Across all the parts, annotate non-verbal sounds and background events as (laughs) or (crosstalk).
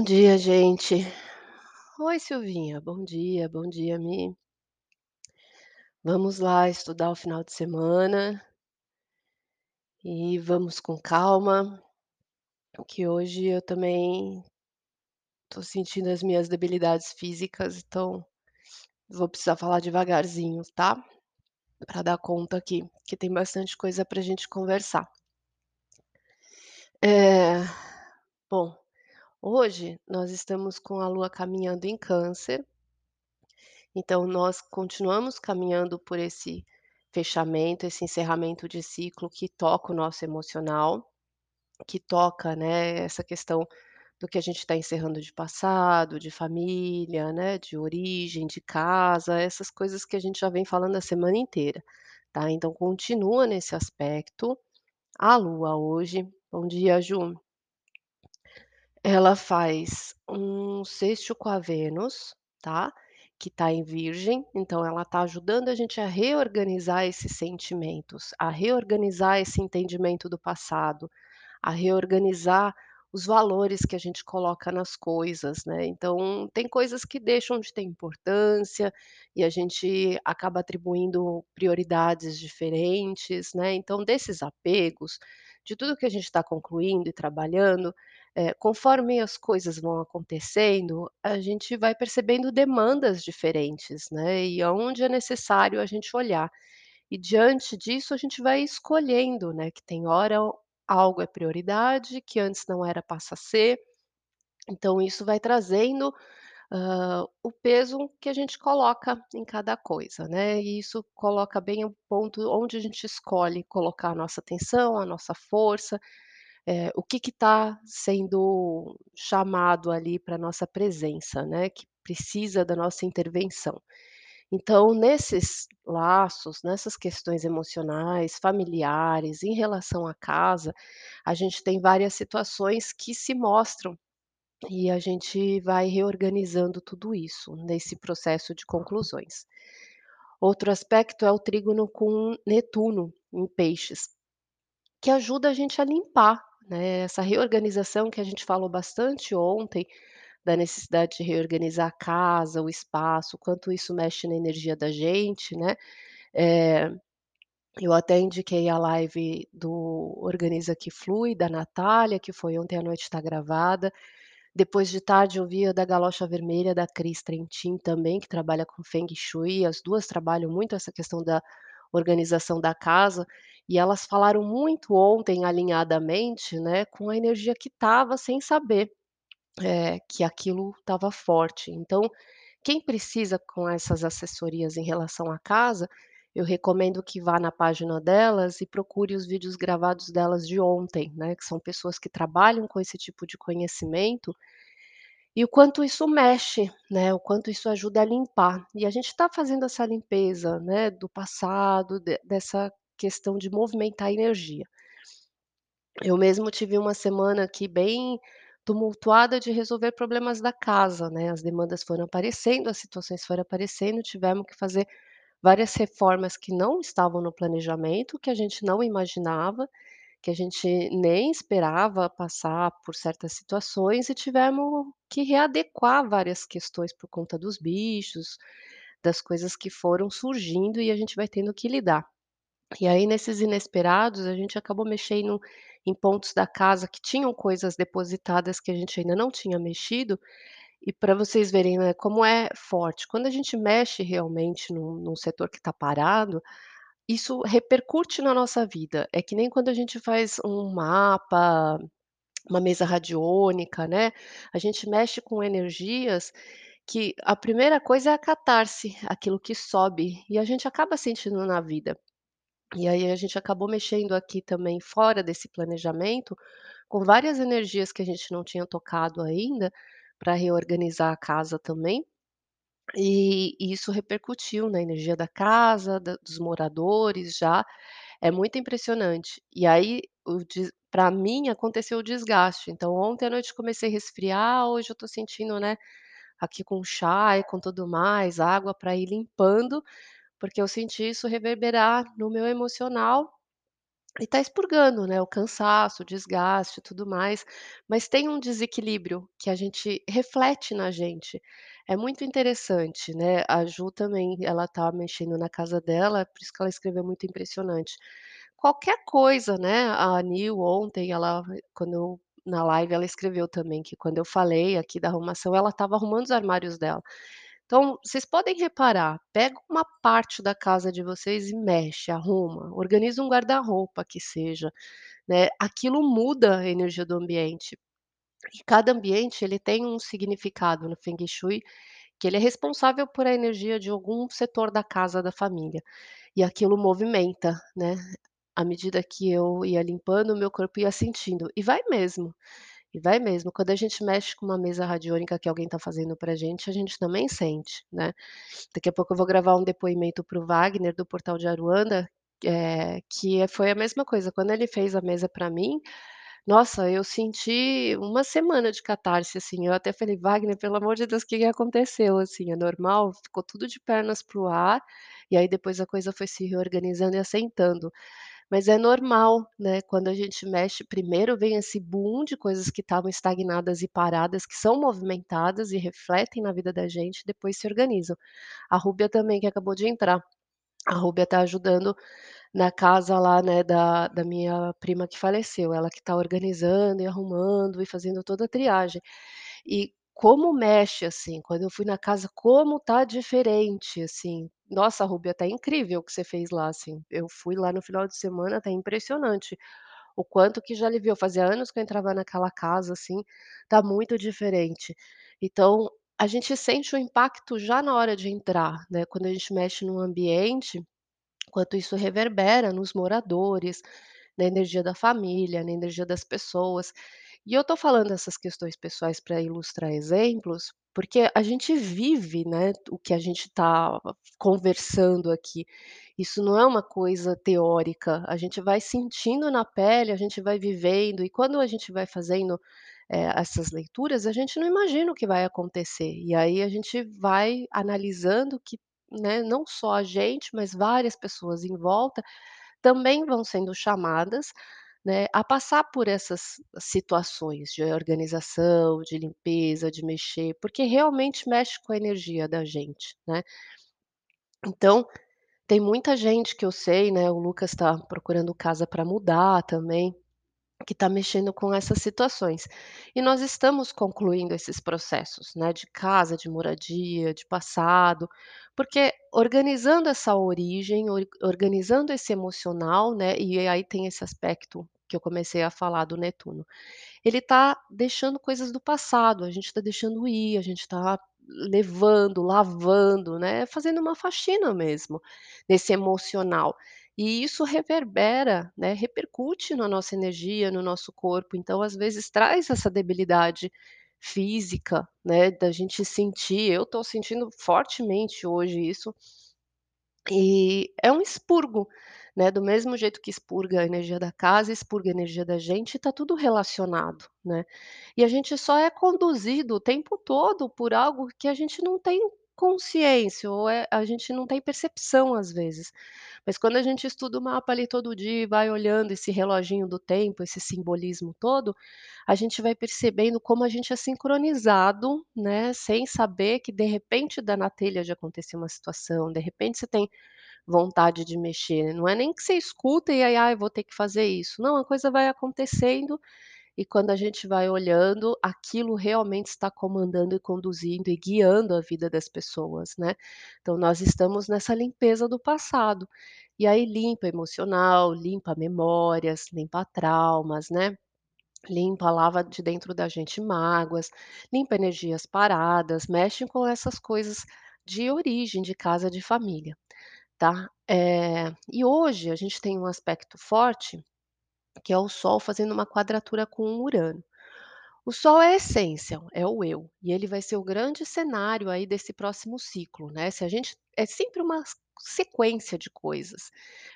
Bom dia, gente. Oi, Silvinha. Bom dia, bom dia, Mi. Vamos lá estudar o final de semana. E vamos com calma, que hoje eu também tô sentindo as minhas debilidades físicas, então vou precisar falar devagarzinho, tá? Pra dar conta aqui, que tem bastante coisa pra gente conversar. Eh, bom, hoje nós estamos com a lua caminhando em Câncer então nós continuamos caminhando por esse fechamento, esse encerramento de ciclo que toca o nosso emocional, que toca, né, essa questão do que a gente tá encerrando de passado, de família, né, de origem, de casa, essas coisas que a gente já vem falando a semana inteira, tá. Então continua nesse aspecto. A lua hoje bom dia, Ju. Ela faz um sextil com a Vênus, tá, que tá em Virgem, então ela tá ajudando a gente a reorganizar esses sentimentos, a reorganizar esse entendimento do passado, a reorganizar os valores que a gente coloca nas coisas, né. Então tem coisas que deixam de ter importância, e a gente acaba atribuindo prioridades diferentes, né. Então desses apegos, de tudo que a gente tá concluindo e trabalhando, eh, conforme as coisas vão acontecendo, a gente vai percebendo demandas diferentes, né, e aonde é necessário a gente olhar. E diante disso a gente vai escolhendo, né, que tem hora algo é prioridade, que antes não era passa a ser. Então isso vai trazendo, hã, o peso que a gente coloca em cada coisa, né, e isso coloca bem o ponto onde a gente escolhe colocar a nossa atenção, a nossa força, eh, o que que tá sendo chamado ali pra nossa presença, né, que precisa da nossa intervenção. Então nesses laços, nessas questões emocionais, familiares, em relação à casa, a gente tem várias situações que se mostram, e a gente vai reorganizando tudo isso, nesse processo de conclusões. Outro aspecto é o trígono com Netuno em Peixes, que ajuda a gente a limpar, né, essa reorganização que a gente falou bastante ontem, da necessidade de reorganizar a casa, o espaço, quanto isso mexe na energia da gente, né. Eh, eu até indiquei a live do Organiza que Flui, da Natália, que foi ontem à noite, tá gravada. Depois de tarde eu vi a da Galocha Vermelha, da Cris Trentin também, que trabalha com Feng Shui, as 2 trabalham muito essa questão da organização da casa, e elas falaram muito ontem alinhadamente, né, com a energia que estava sem saber, eh, que aquilo estava forte. Então, quem precisa com essas assessorias em relação à casa, eu recomendo que vá na página delas e procure os vídeos gravados delas de ontem, né, que são pessoas que trabalham com esse tipo de conhecimento, e o quanto isso mexe, né, o quanto isso ajuda a limpar. E a gente tá fazendo essa limpeza, né, do passado, de dessa questão de movimentar a energia. Eu mesmo tive uma semana aqui bem tumultuada de resolver problemas da casa, né, as demandas foram aparecendo, as situações foram aparecendo, tivemos que fazer várias reformas que não estavam no planejamento, que a gente não imaginava, que a gente nem esperava passar por certas situações e tivemos que readequar várias questões por conta dos bichos, das coisas que foram surgindo e a gente vai tendo que lidar. E aí nesses inesperados a gente acabou mexendo em pontos da casa que tinham coisas depositadas que a gente ainda não tinha mexido, e pra vocês verem, né, como é forte, quando a gente mexe realmente num num setor que tá parado, isso repercute na nossa vida. É que nem quando a gente faz um mapa, uma mesa radiônica, né, a gente mexe com energias que a primeira coisa é a catarse, aquilo que sobe, e a gente acaba sentindo na vida. E aí a gente acabou mexendo aqui também fora desse planejamento, com várias energias que a gente não tinha tocado ainda, pra reorganizar a casa também, e isso repercutiu na energia da casa, da dos moradores já, é muito impressionante. E aí pra mim aconteceu o desgaste, então ontem à noite comecei a resfriar, hoje eu tô sentindo, né, aqui com chá e com tudo mais, água pra ir limpando, porque eu senti isso reverberar no meu emocional E tá expurgando, né, o cansaço, o desgaste tudo mais, mas tem um desequilíbrio que a gente reflete na gente. É muito interessante, né, a Ju também, ela tá mexendo na casa dela, por isso que ela escreveu muito impressionante. Qualquer coisa, né, a Nil ontem ela quando eu na live ela escreveu também que quando eu falei aqui da arrumação, ela estava arrumando os armários dela. Então, vocês podem reparar, pega uma parte da casa de vocês e mexe, arruma, organiza um guarda-roupa que seja, né, aquilo muda a energia do ambiente. E cada ambiente ele tem um significado no Feng Shui, que ele é responsável por a energia de algum setor da casa da família, e aquilo movimenta, né, à medida que eu ia limpando, meu corpo ia sentindo, e vai mesmo. E vai mesmo, quando a gente mexe com uma mesa radiônica que alguém está fazendo pra gente, a gente também sente, né. Daqui a pouco eu vou gravar um depoimento para o Wagner do Portal de Aruanda, eh, que foi a mesma coisa, quando ele fez a mesa pra mim, nossa, eu senti uma semana de catarse, assim, eu até falei: "Wagner, pelo amor de Deus, que que aconteceu, assim, é normal?". Ficou tudo de pernas para o ar, e aí depois a coisa foi se reorganizando e assentando. Mas é normal, né, quando a gente mexe, primeiro vem esse boom de coisas que estavam estagnadas e paradas, que são movimentadas e refletem na vida da gente, depois se organizam. A Rúbia também, que acabou de entrar. A Rúbia tá ajudando na casa lá, né, da da minha prima que faleceu, ela que tá organizando e arrumando e fazendo toda a triagem. E como mexe, assim, quando eu fui na casa, como tá diferente, assim. Nossa, Rúbia, tá incrível o que você fez lá, assim. Eu fui lá no final de semana, tá impressionante o quanto que já aliviou. Fazia anos que eu entrava naquela casa, assim, tá muito diferente. Então, a gente sente o impacto já na hora de entrar, né, quando a gente mexe num ambiente, quanto isso reverbera nos moradores, na energia da família, na energia das pessoas. E eu tô falando essas questões pessoais para ilustrar exemplos, porque a gente vive, né, o que a gente tá conversando aqui. Isso não é uma coisa teórica, a gente vai sentindo na pele, a gente vai vivendo, e quando a gente vai fazendo, eh, essas leituras, a gente não imagina o que vai acontecer. E aí a gente vai analisando que, né, não só a gente, mas várias pessoas em volta também vão sendo chamadas, né, a passar por essas situações de organização, de limpeza, de mexer, porque realmente mexe com a energia da gente, né. Então, tem muita gente que eu sei, né, o Lucas tá procurando casa para mudar também, que tá mexendo com essas situações. E nós estamos concluindo esses processos, né, de casa, de moradia, de passado, porque organizando essa origem, or organizando esse emocional, né, e aí tem esse aspecto que eu comecei a falar do Netuno. Ele tá deixando coisas do passado, a gente tá deixando ir, a gente tá levando, lavando, né, fazendo uma faxina mesmo, nesse emocional. E isso reverbera, né, repercute na nossa energia, no nosso corpo, então às vezes traz essa debilidade física, né, da gente sentir. Eu tô sentindo fortemente hoje isso. E é um expurgo, né, do mesmo jeito que expurga a energia da casa, expurga a energia da gente, tá tudo relacionado, né. E a gente só é conduzido o tempo todo por algo que a gente não tem consciência ou é a gente não tem percepção às vezes. Mas quando a gente estuda o mapa ali todo dia e vai olhando esse reloginho do tempo, esse simbolismo todo, a gente vai percebendo como a gente é sincronizado, né, sem saber que de repente dá na telha de acontecer uma situação, de repente você tem vontade de mexer, não é nem que você escuta e aí: "Ai, vou ter que fazer isso", não, a coisa vai acontecendo e quando a gente vai olhando, aquilo realmente está comandando e conduzindo e guiando a vida das pessoas, né. Então nós estamos nessa limpeza do passado. E aí limpa emocional, limpa memórias, limpa traumas, né. Limpa, lava de dentro da gente mágoas, limpa energias paradas, mexe com essas coisas de origem, de casa de família, tá. Eh, e hoje a gente tem um aspecto forte, que é o Sol fazendo uma quadratura com o Urano. O Sol é a essência, é o eu, e ele vai ser o grande cenário aí desse próximo ciclo, né, se a gente é sempre uma sequência de coisas,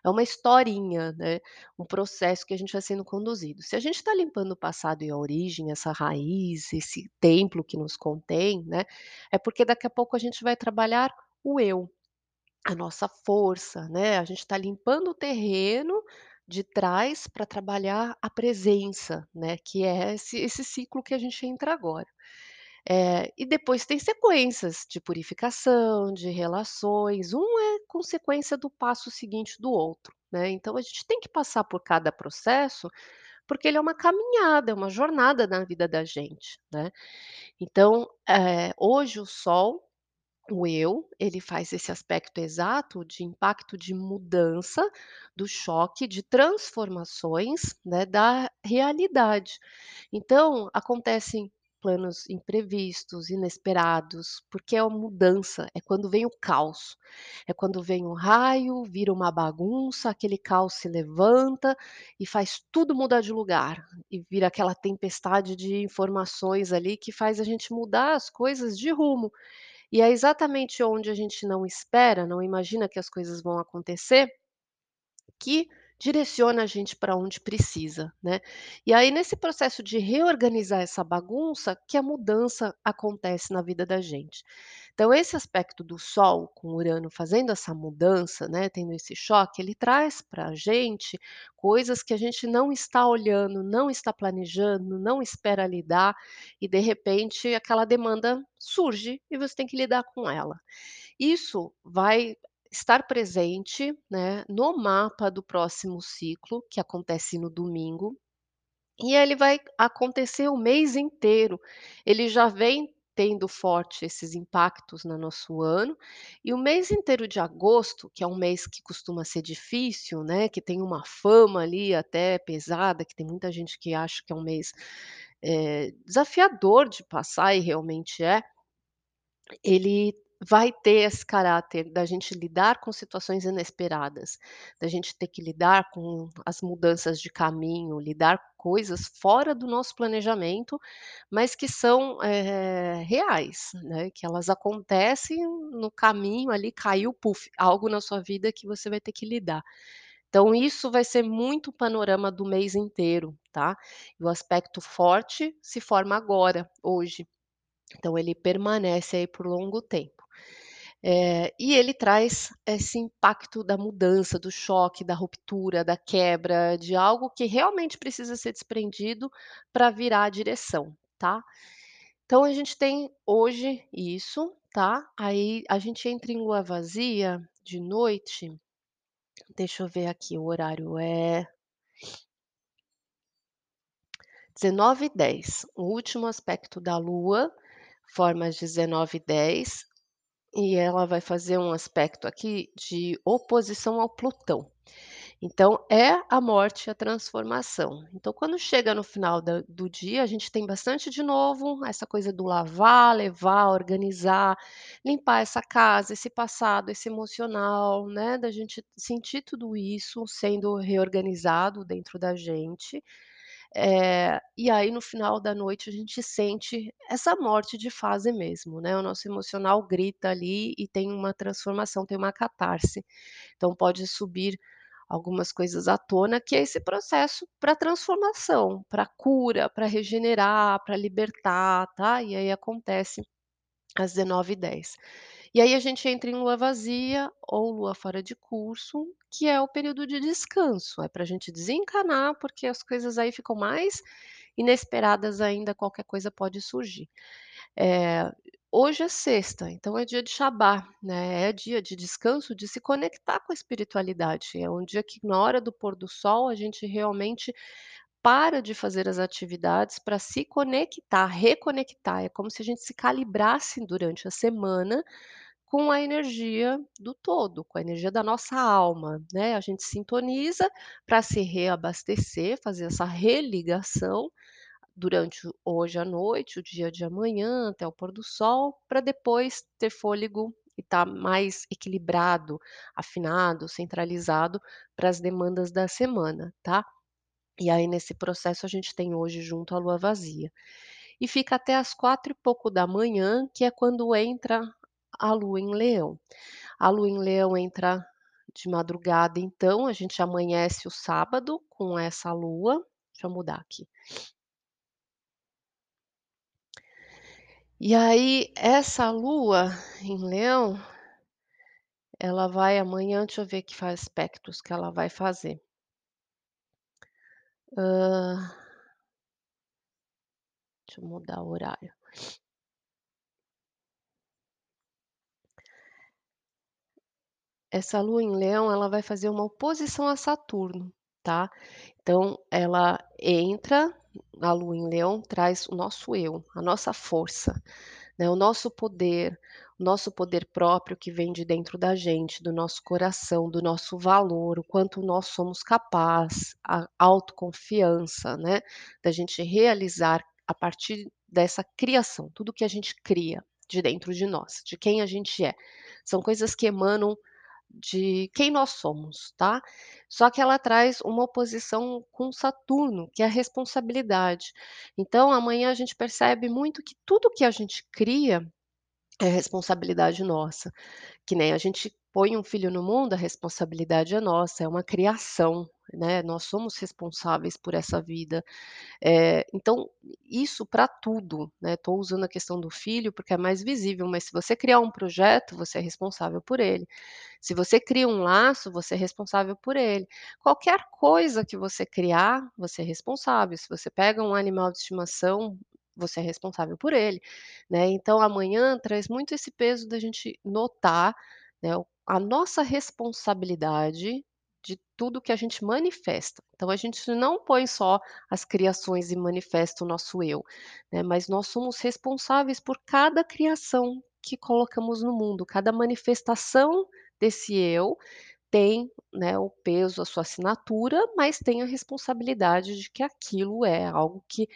é uma historinha, né, um processo que a gente vai sendo conduzido. Se a gente está limpando o passado e a origem, essa raiz, esse templo que nos contém, né, é porque daqui a pouco a gente vai trabalhar o eu, a nossa força, né, a gente está limpando o terreno, de trás para trabalhar a presença, né, que é esse esse ciclo que a gente entra agora. Eh, e depois tem sequências de purificação, de relações, um é consequência do passo seguinte do outro, né, então a gente tem que passar por cada processo, porque ele é uma caminhada, é uma jornada na vida da gente, né. Então, eh, hoje o sol, o eu, ele faz esse aspecto exato de impacto de mudança, do choque, de transformações, né, da realidade. Então, acontecem planos imprevistos, inesperados, porque é uma mudança, é quando vem o caos, é quando vem um raio, vira uma bagunça, aquele caos se levanta e faz tudo mudar de lugar, e vira aquela tempestade de informações ali que faz a gente mudar as coisas de rumo. E é exatamente onde a gente não espera, não imagina que as coisas vão acontecer que direciona a gente para onde precisa, né. E aí nesse processo de reorganizar essa bagunça, que a mudança acontece na vida da gente. Então esse aspecto do sol com Urano fazendo essa mudança, né, tendo esse choque, ele traz para a gente coisas que a gente não está olhando, não está planejando, não espera lidar, e de repente aquela demanda surge e você tem que lidar com ela. Isso vai estar presente, né, no mapa do próximo ciclo, que acontece no domingo, e ele vai acontecer o mês inteiro. Ele já vem tendo forte esses impactos no nosso ano, e o mês inteiro de agosto, que é um mês que costuma ser difícil, né, que tem uma fama ali até pesada, que tem muita gente que acha que é um mês, eh, desafiador de passar e realmente é. Ele vai ter esse caráter da gente lidar com situações inesperadas, da gente ter que lidar com as mudanças de caminho, lidar com coisas fora do nosso planejamento, mas que são, eh, reais, né, que elas acontecem no caminho ali, caiu, puf, algo na sua vida que você vai ter que lidar. Então isso vai ser muito panorama do mês inteiro, tá. E o aspecto forte se forma agora, hoje. Então ele permanece aí por longo tempo. Eh, e ele traz esse impacto da mudança, do choque, da ruptura, da quebra, de algo que realmente precisa ser desprendido para virar a direção, tá. Então a gente tem hoje isso, tá. Aí a gente entra em lua vazia de noite, deixa eu ver aqui, o horário é 19h10, o último aspecto da lua, forma às 19h10, e ela vai fazer um aspecto aqui de oposição ao Plutão. Então é a morte e a transformação. Então quando chega no final do dia, a gente tem bastante de novo, essa coisa do lavar, levar, organizar, limpar essa casa, esse passado, esse emocional, né, da gente sentir tudo isso sendo reorganizado dentro da gente. Eh, e aí no final da noite a gente sente essa morte de fase mesmo, né, o nosso emocional grita ali e tem uma transformação, tem uma catarse. Então pode subir algumas coisas à tona, que é esse processo para transformação, para cura, para regenerar, para libertar, tá. E aí acontece às 19h10. E aí a gente entra em lua vazia ou lua fora de curso, que é o período de descanso, é para gente desencanar, porque as coisas aí ficam mais inesperadas ainda, qualquer coisa pode surgir. Eh, hoje é sexta, então é dia de Shabá, né, é dia de descanso, de se conectar com a espiritualidade, é um dia que na hora do pôr do sol a gente realmente para de fazer as atividades para se conectar, reconectar, é como se a gente se calibrasse durante a semana com a energia do todo, com a energia da nossa alma, né, a gente sintoniza para se reabastecer, fazer essa religação durante hoje à noite, o dia de amanhã, até o pôr do sol, para depois ter fôlego e estar mais equilibrado, afinado, centralizado para as demandas da semana, tá. E aí nesse processo a gente tem hoje junto a lua vazia. E fica até às quatro e pouco da manhã, que é quando entra a lua em Leão. A lua em Leão entra de madrugada, então a gente amanhece o sábado com essa lua, deixa eu mudar aqui. E aí essa lua em Leão ela vai amanhã deixa eu ver que aspectos que ela vai fazer. Hã deixa eu mudar o horário. Essa lua em leão, ela vai fazer uma oposição a Saturno, tá. Então ela entra a lua em leão traz o nosso eu, a nossa força, né, o nosso poder, o nosso poder próprio que vem de dentro da gente, do nosso coração, do nosso valor, o quanto nós somos capaz, a autoconfiança, né, da gente realizar a partir dessa criação, tudo que a gente cria de dentro de nós, de quem a gente é. São coisas que emanam de quem nós somos, tá. Só que ela traz uma oposição com Saturno, que é a responsabilidade. Então amanhã a gente percebe muito que tudo que a gente cria é responsabilidade nossa. Que nem a gente põe um filho no mundo, a responsabilidade é nossa, é uma criação, né, nós somos responsáveis por essa vida. Eh, então isso para tudo, né, tô usando a questão do filho, porque é mais visível, mas se você criar um projeto, você é responsável por ele. Se você cria um laço, você é responsável por ele. Qualquer coisa que você criar, você é responsável. Se você pega um animal de estimação, você é responsável por ele, né. Então amanhã traz muito esse peso da gente notar, né, a nossa responsabilidade de tudo que a gente manifesta. Então a gente não põe só as criações e manifesta o nosso eu, né, mas nós somos responsáveis por cada criação que colocamos no mundo, cada manifestação desse eu tem, né, o peso, a sua assinatura, mas tem a responsabilidade de que aquilo é algo que,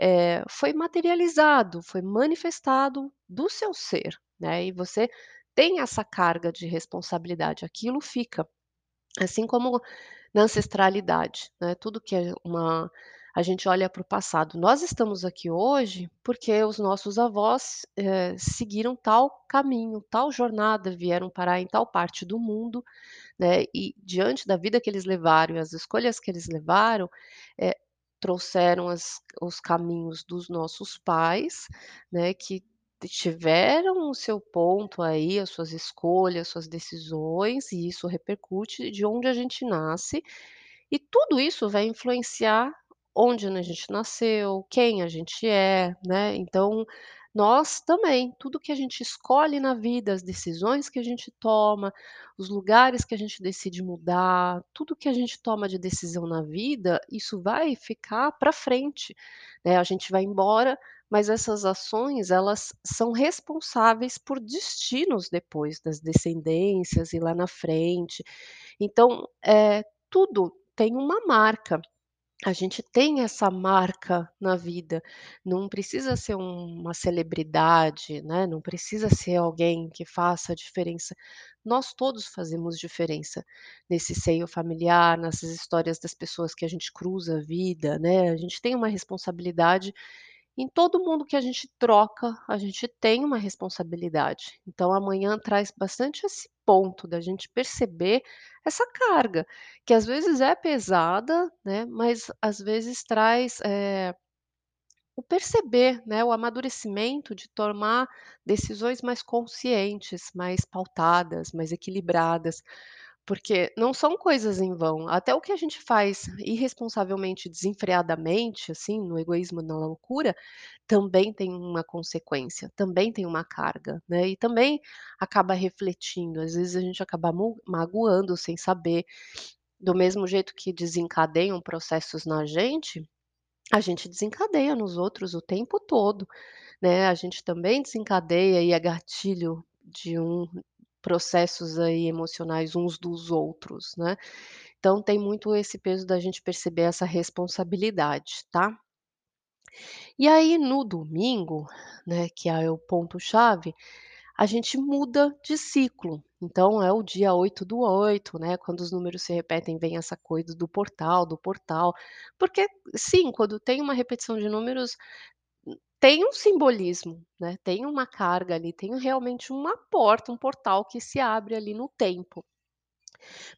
eh, foi materializado, foi manifestado do seu ser, né, e você tem essa carga de responsabilidade, aquilo fica. Assim como na ancestralidade, né, tudo que é uma a gente olha para o passado. Nós estamos aqui hoje, porque os nossos avós, eh, seguiram tal caminho, tal jornada, vieram parar em tal parte do mundo, né, e diante da vida que eles levaram e as escolhas que eles levaram, eh, trouxeram as os caminhos dos nossos pais, né, que tiveram o seu ponto aí, as suas escolhas, suas decisões, e isso repercute de onde a gente nasce, e tudo isso vai influenciar onde a gente nasceu, quem a gente é, né. Então, nós também, tudo que a gente escolhe na vida, as decisões que a gente toma, os lugares que a gente decide mudar, tudo que a gente toma de decisão na vida, isso vai ficar para frente, né. A gente vai embora, mas essas ações, elas são responsáveis por destinos depois das descendências e lá na frente. Então, eh, tudo tem uma marca. A gente tem essa marca na vida, não precisa ser uma celebridade, né, não precisa ser alguém que faça a diferença. Nós todos fazemos diferença nesse seio familiar, nessas histórias das pessoas que a gente cruza a vida, né, a gente tem uma responsabilidade em todo mundo que a gente troca, a gente tem uma responsabilidade. Então amanhã traz bastante esse ponto da gente perceber essa carga, que às vezes é pesada, né, mas às vezes traz, eh, o perceber, né, o amadurecimento de tomar decisões mais conscientes, mais pautadas, mais equilibradas, porque não são coisas em vão, até o que a gente faz irresponsavelmente, desenfreadamente, assim, no egoísmo, na loucura, também tem uma consequência, também tem uma carga, né, e também acaba refletindo, às vezes a gente acaba magoando sem saber, do mesmo jeito que desencadeiam processos na gente, a gente desencadeia nos outros o tempo todo, né, a gente também desencadeia e é gatilho de um processos aí emocionais uns dos outros, né. Então tem muito esse peso da gente perceber essa responsabilidade, tá. E aí no domingo, né, que é o ponto chave, a gente muda de ciclo, então é o dia 8/8, né, quando os números se repetem, vem essa coisa do portal do portal, porque sim, quando tem uma repetição de números, tem um simbolismo, né, tem uma carga ali, tem realmente uma porta, um portal que se abre ali no tempo.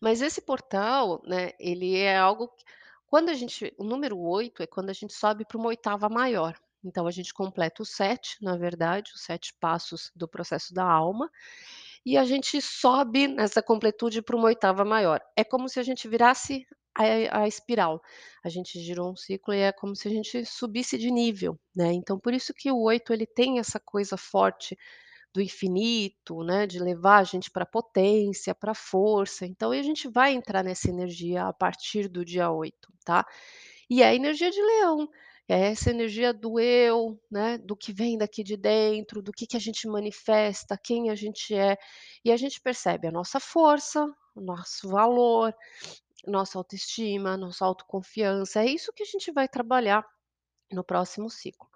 Mas esse portal, né, ele é algo que quando a gente o número 8 é quando a gente sobe para uma oitava maior, então a gente completa o 7, na verdade, os 7 passos do processo da alma, e a gente sobe nessa completude para uma oitava maior. É como se a gente virasse a a espiral. A gente girou um ciclo e é como se a gente subisse de nível, né, então por isso que o 8 ele tem essa coisa forte do infinito, né, de levar a gente pra potência, pra força, então a gente vai entrar nessa energia a partir do dia 8, tá. E é a energia de leão, é essa energia do eu, né, do que vem daqui de dentro, do que que a gente manifesta, quem a gente é, e a gente percebe a nossa força, o nosso valor, nossa autoestima, nossa autoconfiança, é isso que a gente vai trabalhar no próximo ciclo.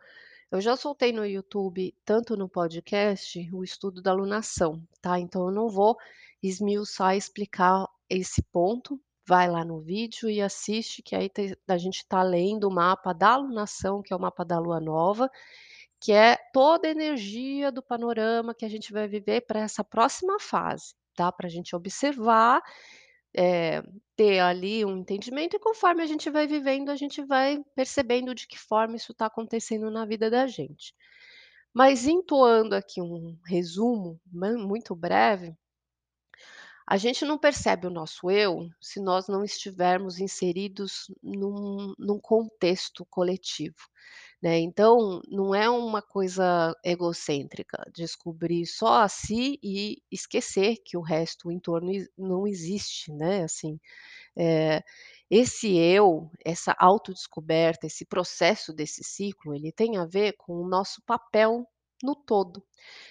Eu já soltei no YouTube, tanto no podcast, o estudo da alunação, tá, então eu não vou esmiuçar explicar esse ponto, vai lá no vídeo e assiste que aí a gente tá lendo o mapa da alunação, que é o mapa da lua nova, que é toda a energia do panorama que a gente vai viver pra essa próxima fase, tá, pra gente observar, eh, ter ali um entendimento e conforme a gente vai vivendo, a gente vai percebendo de que forma isso tá acontecendo na vida da gente. Mas entoando aqui um resumo, né, muito breve a gente não percebe o nosso eu, se nós não estivermos inseridos num num contexto coletivo, né, então não é uma coisa egocêntrica, descobrir só a si e esquecer que o resto, o entorno não existe, né, assim, eh, esse eu, essa autodescoberta, esse processo desse ciclo, ele tem a ver com o nosso papel no todo.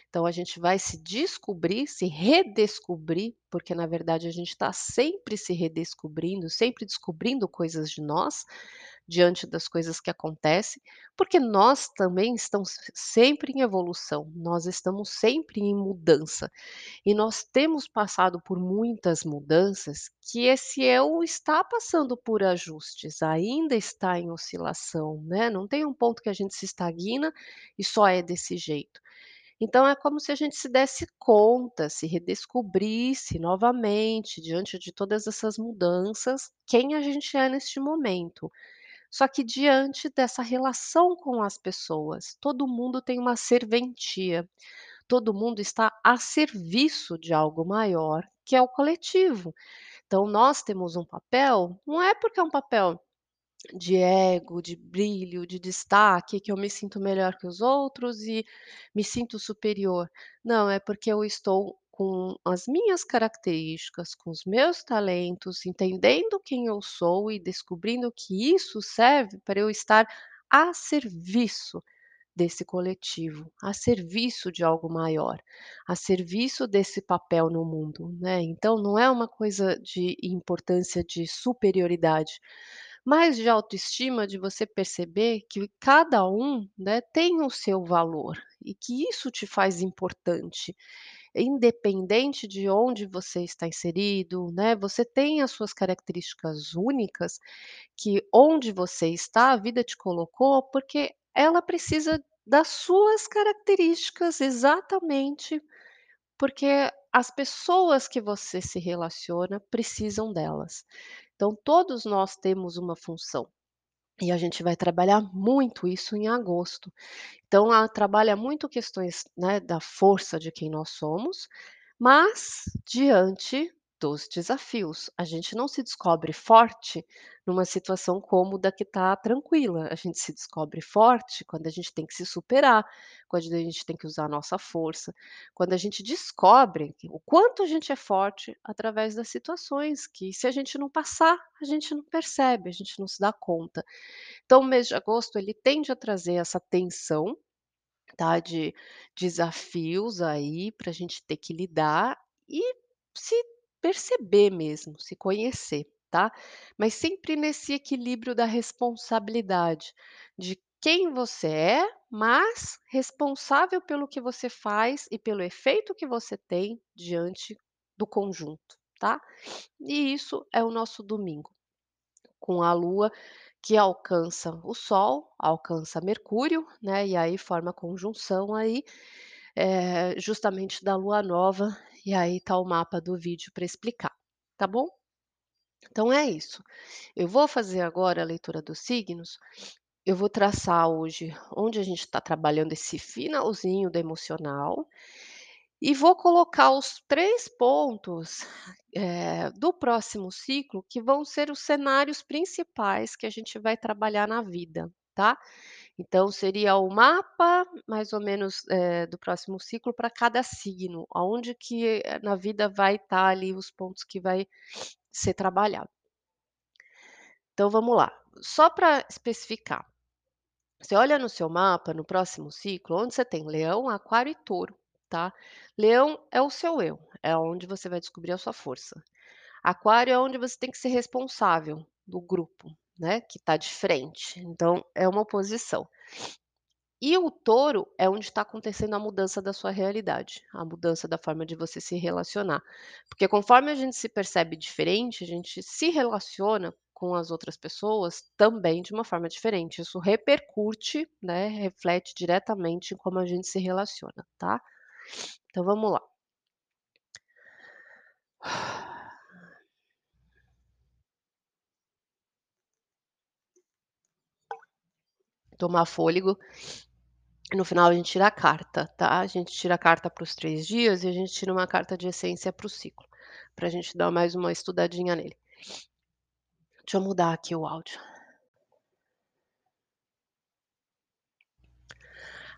Então a gente vai se descobrir, se redescobrir, porque na verdade a gente tá sempre se redescobrindo, sempre descobrindo coisas de nós, diante das coisas que acontecem, porque nós também estamos sempre em evolução, nós estamos sempre em mudança, e nós temos passado por muitas mudanças que esse eu está passando por ajustes, ainda está em oscilação, né, não tem um ponto que a gente se estagna e só é desse jeito. Então é como se a gente se desse conta, se redescobrisse novamente diante de todas essas mudanças, quem a gente é neste momento. Só que diante dessa relação com as pessoas, todo mundo tem uma serventia, todo mundo está a serviço de algo maior, que é o coletivo. Então nós temos um papel, não é porque é um papel de ego, de brilho, de destaque, que eu me sinto melhor que os outros e me sinto superior. Não, é porque eu estou com as minhas características, com os meus talentos, entendendo quem eu sou e descobrindo que isso serve para eu estar a serviço desse coletivo, a serviço de algo maior, a serviço desse papel no mundo, né, então não é uma coisa de importância de superioridade, mas de autoestima, de você perceber que cada um, né, tem o seu valor, e que isso te faz importante, independente de onde você está inserido, né, você tem as suas características únicas, que onde você está, a vida te colocou, porque ela precisa das suas características, exatamente, porque as pessoas que você se relaciona precisam delas. Então todos nós temos uma função, e a gente vai trabalhar muito isso em agosto. Então ela trabalha muito questões, né, da força de quem nós somos, mas diante dos desafios, a gente não se descobre forte numa situação cômoda que tá tranquila, a gente se descobre forte quando a gente tem que se superar, quando a gente tem que usar a nossa força, quando a gente descobre o quanto a gente é forte através das situações que se a gente não passar, a gente não percebe, a gente não se dá conta. Então o mês de agosto ele tende a trazer essa tensão, tá, de desafios aí pra gente ter que lidar e se perceber mesmo, se conhecer, tá. Mas sempre nesse equilíbrio da responsabilidade, de quem você é, mas responsável pelo que você faz e pelo efeito que você tem diante do conjunto, tá. E isso é o nosso domingo, com a lua que alcança o sol, alcança Mercúrio, né, e aí forma conjunção aí, eh, justamente da lua nova, e aí tá o mapa do vídeo pra explicar, tá bom? Então é isso, eu vou fazer agora a leitura dos signos, eu vou traçar hoje onde a gente tá trabalhando esse finalzinho do emocional E vou colocar os 3 pontos, eh, do próximo ciclo, que vão ser os cenários principais que a gente vai trabalhar na vida, tá. Então seria o mapa, mais ou menos, eh, do próximo ciclo para cada signo, aonde que, eh, na vida vai estar ali os pontos que vai ser trabalhado. Então vamos lá, só para especificar, você olha no seu mapa, no próximo ciclo, onde você tem leão, aquário e touro, tá. Leão é o seu eu, é onde você vai descobrir a sua força. Aquário é onde você tem que ser responsável do grupo, né, que está de frente, então é uma oposição. E o touro é onde está acontecendo a mudança da sua realidade, a mudança da forma de você se relacionar. Porque conforme a gente se percebe diferente, a gente se relaciona com as outras pessoas também de uma forma diferente. Isso repercute, né, reflete diretamente em como a gente se relaciona, tá? Então vamos lá. Tomar fôlego. No final a gente tira a carta, tá? A gente tira a carta para os 3 dias e a gente tira uma carta de essência para o ciclo, pra gente dar mais uma estudadinha nele. Deixa eu mudar aqui o áudio.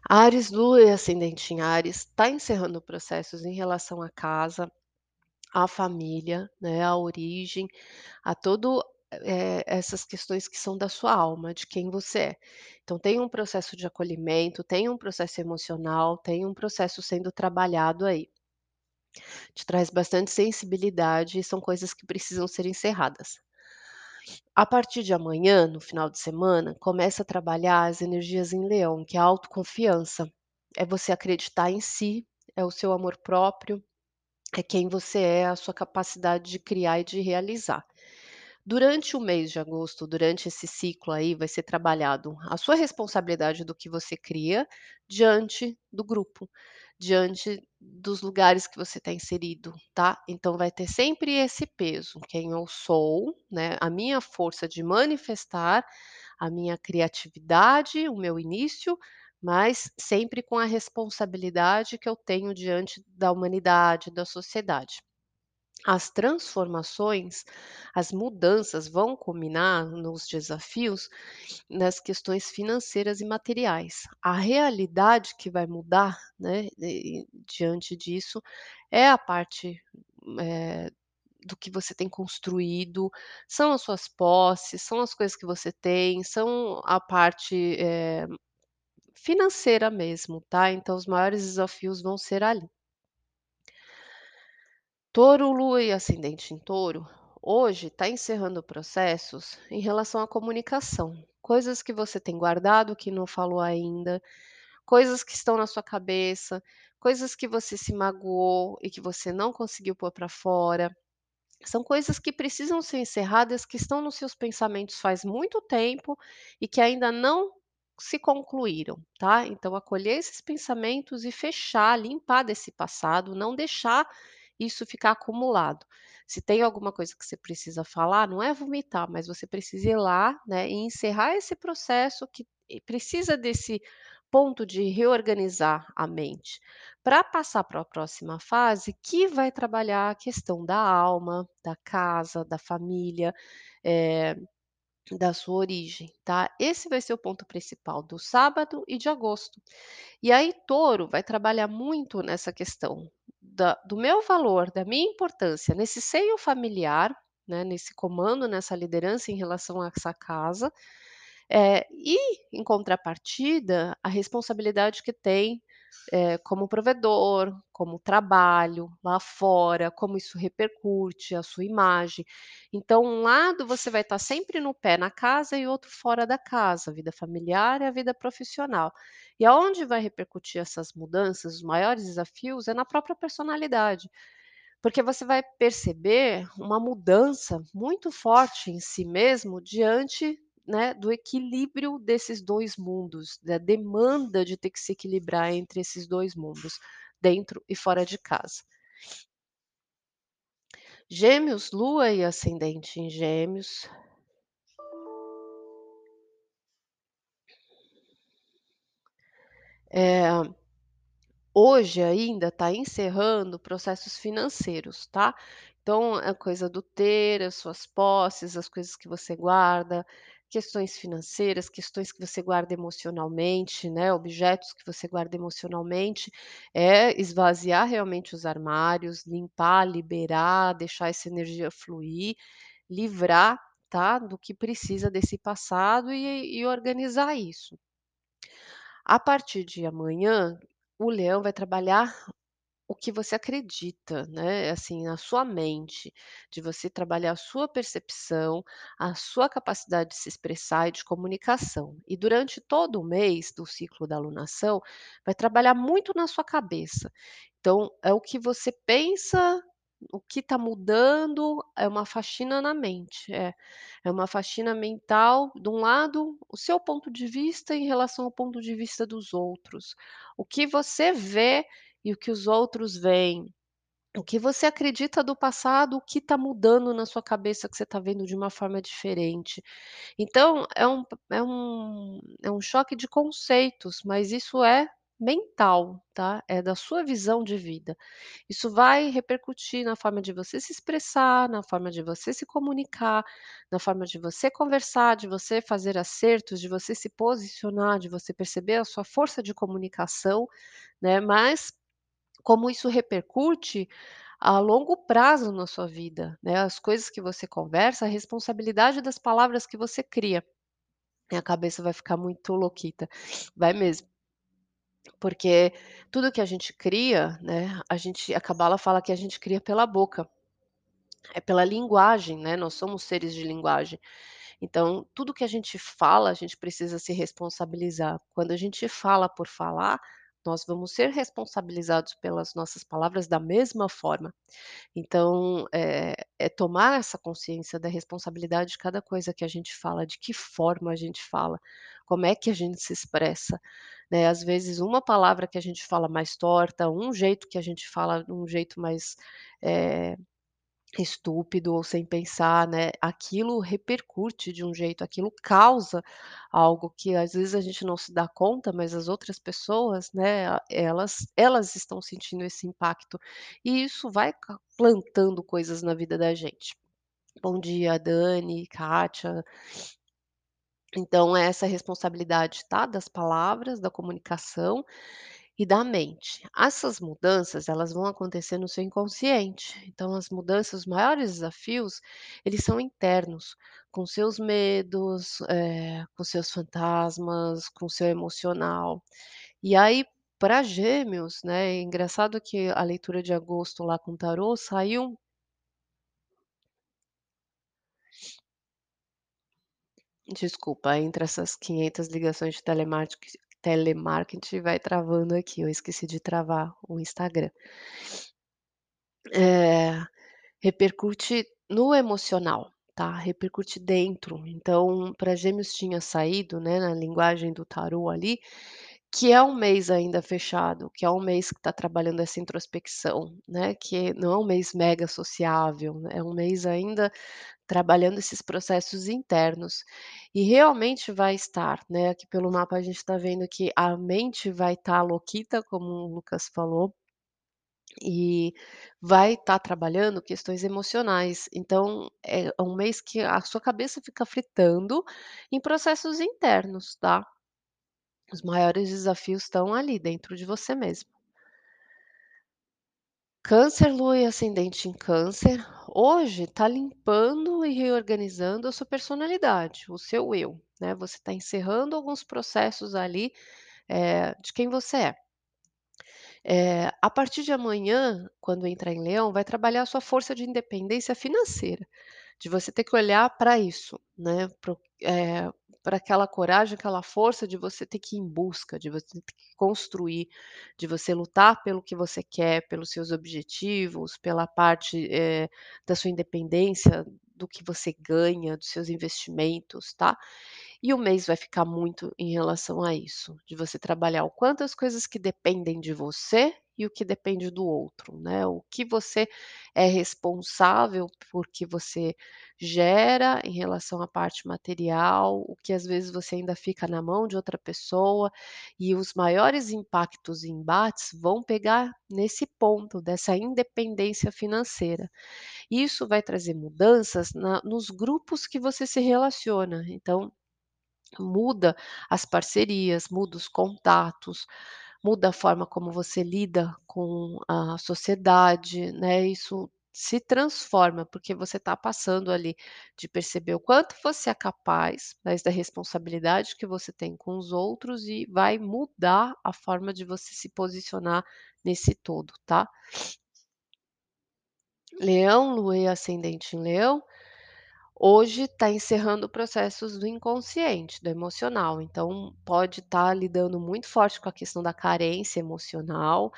Áries, Lua e ascendente em Áries, está encerrando processos em relação à casa, à família, né, à origem, a todo, eh, essas questões que são da sua alma, de quem você é. Então tem um processo de acolhimento, tem um processo emocional, tem um processo sendo trabalhado aí. Te traz bastante sensibilidade e são coisas que precisam ser encerradas. A partir de amanhã, no final de semana, começa a trabalhar as energias em Leão, que é a autoconfiança. É você acreditar em si, é o seu amor próprio, é quem você é, a sua capacidade de criar e de realizar. Durante o mês de agosto, durante esse ciclo aí, vai ser trabalhado a sua responsabilidade do que você cria diante do grupo, diante dos lugares que você está inserido, tá? Então vai ter sempre esse peso, quem eu sou, né, a minha força de manifestar, a minha criatividade, o meu início, mas sempre com a responsabilidade que eu tenho diante da humanidade, da sociedade. As transformações, as mudanças vão culminar nos desafios, nas questões financeiras e materiais. A realidade que vai mudar, né, diante disso, é a parte, eh, do que você tem construído, são as suas posses, são as coisas que você tem, são a parte, eh, financeira mesmo, tá? Então os maiores desafios vão ser ali. Touro, Lua e ascendente em Touro, hoje está encerrando processos em relação à comunicação, coisas que você tem guardado, que não falou ainda, coisas que estão na sua cabeça, coisas que você se magoou e que você não conseguiu pôr para fora. São coisas que precisam ser encerradas, que estão nos seus pensamentos faz muito tempo e que ainda não se concluíram, tá? Então acolher esses pensamentos e fechar, limpar desse passado, não deixar isso ficar acumulado. Se tem alguma coisa que você precisa falar, não é vomitar, mas você precisa ir lá, né, e encerrar esse processo que precisa desse ponto de reorganizar a mente, para passar para a próxima fase, que vai trabalhar a questão da alma, da casa, da família, eh, da sua origem, tá? Esse vai ser o ponto principal do sábado e de agosto. E aí Touro vai trabalhar muito nessa questão da do meu valor, da minha importância nesse seio familiar, né, nesse comando, nessa liderança em relação a essa casa, eh, e em contrapartida, a responsabilidade que tem, eh, como provedor, como trabalho lá fora, como isso repercute a sua imagem. Então um lado você vai estar sempre no pé na casa e outro fora da casa, a vida familiar e a vida profissional. E aonde vai repercutir essas mudanças, os maiores desafios, é na própria personalidade. Porque você vai perceber uma mudança muito forte em si mesmo diante, né, do equilíbrio desses 2 mundos, da demanda de ter que se equilibrar entre esses 2 mundos, dentro e fora de casa. Gêmeos, Lua e ascendente em Gêmeos. Eh, Hoje ainda está encerrando processos financeiros, tá. Então é coisa do ter, as suas posses, as coisas que você guarda, questões financeiras, questões que você guarda emocionalmente, né, objetos que você guarda emocionalmente, é esvaziar realmente os armários, limpar, liberar, deixar essa energia fluir, livrar, tá, do que precisa desse passado e e organizar isso. A partir de amanhã, o leão vai trabalhar o que você acredita, né, assim, na sua mente, de você trabalhar a sua percepção, a sua capacidade de se expressar e de comunicação. E durante todo o mês do ciclo da alunação, vai trabalhar muito na sua cabeça. Então, é o que você pensa, o que está mudando, é uma faxina na mente, é. É uma faxina mental, de um lado, o seu ponto de vista em relação ao ponto de vista dos outros. O que você vê e o que os outros veem. O que você acredita do passado, o que está mudando na sua cabeça que você está vendo de uma forma diferente. Então é um é um é um choque de conceitos, mas isso é mental, tá, é da sua visão de vida. Isso vai repercutir na forma de você se expressar, na forma de você se comunicar, na forma de você conversar, de você fazer acertos, de você se posicionar, de você perceber a sua força de comunicação, né, mas como isso repercute a longo prazo na sua vida, né, as coisas que você conversa, a responsabilidade das palavras que você cria. Minha cabeça vai ficar muito louquita, vai mesmo. Porque tudo que a gente cria, né, a gente a cabala fala que a gente cria pela boca. É pela linguagem, né, nós somos seres de linguagem. Então, tudo que a gente fala, a gente precisa se responsabilizar. Quando a gente fala por falar, nós vamos ser responsabilizados pelas nossas palavras da mesma forma. Então, eh, é tomar essa consciência da responsabilidade de cada coisa que a gente fala, de que forma a gente fala, como é que a gente se expressa, né. Às vezes uma palavra que a gente fala mais torta, um jeito que a gente fala, um jeito mais, eh, estúpido ou sem pensar, né, aquilo repercute de um jeito, aquilo causa algo que às vezes a gente não se dá conta, mas as outras pessoas, né, elas elas estão sentindo esse impacto. E isso vai plantando coisas na vida da gente. Bom dia Dani, Kátia. Então essa responsabilidade, tá, das palavras, da comunicação e da mente. Essas mudanças, elas vão acontecer no seu inconsciente, então as mudanças, os maiores desafios, eles são internos, com seus medos, eh, com seus fantasmas, com seu emocional. E aí, para Gêmeos, né, é engraçado que a leitura de agosto lá com o tarô saiu Desculpa, entre essas 500 ligações de telemarketing telemarketing vai travando aqui, eu esqueci de travar o Instagram. Eh, repercute no emocional, tá, repercute dentro. Então, para Gêmeos tinha saído, né, na linguagem do tarô ali, que é um mês ainda fechado, que é um mês que está trabalhando essa introspecção, né, que não é um mês mega sociável, né, é um mês ainda trabalhando esses processos internos. E realmente vai estar, né, aqui pelo mapa a gente está vendo que a mente vai estar louquita, como o Lucas falou e vai estar trabalhando questões emocionais. Então, é um mês que a sua cabeça fica fritando em processos internos, tá. Os maiores desafios estão ali, dentro de você mesmo. Câncer, lua e ascendente em câncer, hoje está limpando e reorganizando a sua personalidade, o seu eu, né, você está encerrando alguns processos ali, eh, de quem você é. Eh, a partir de amanhã, quando entrar em leão, vai trabalhar a sua força de independência financeira, de você ter que olhar para isso, né, para o eh, para aquela coragem, aquela força de você ter que ir em busca, de você ter que construir, de você lutar pelo que você quer, pelos seus objetivos, pela parte, eh, da sua independência, do que você ganha, dos seus investimentos, tá. E o mês vai ficar muito em relação a isso, de você trabalhar o quanto as coisas que dependem de você e o que depende do outro, né. O que você é responsável porque você gera em relação à parte material, o que às vezes você ainda fica na mão de outra pessoa, e os maiores impactos e embates vão pegar nesse ponto dessa independência financeira. Isso vai trazer mudanças na nos grupos que você se relaciona, então muda as parcerias, muda os contatos, muda a forma como você lida com a sociedade, né, isso se transforma, porque você está passando ali de perceber o quanto você é capaz, mas da responsabilidade que você tem com os outros e vai mudar a forma de você se posicionar nesse todo, tá. Leão, lua e ascendente em leão, hoje está encerrando processos do inconsciente, do emocional, então pode estar lidando muito forte com a questão da carência emocional,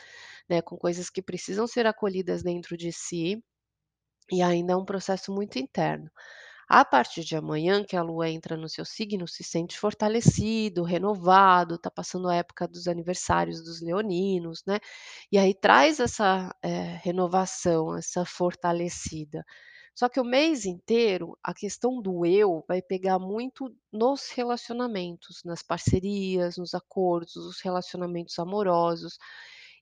né, com coisas que precisam ser acolhidas dentro de si, e ainda é um processo muito interno. A partir de amanhã, que a lua entra no seu signo, se sente fortalecido, renovado, está passando a época dos aniversários dos leoninos, né, e aí traz essa, eh, renovação, essa fortalecida. Só que o mês inteiro, a questão do eu vai pegar muito nos relacionamentos, nas parcerias, nos acordos, os relacionamentos amorosos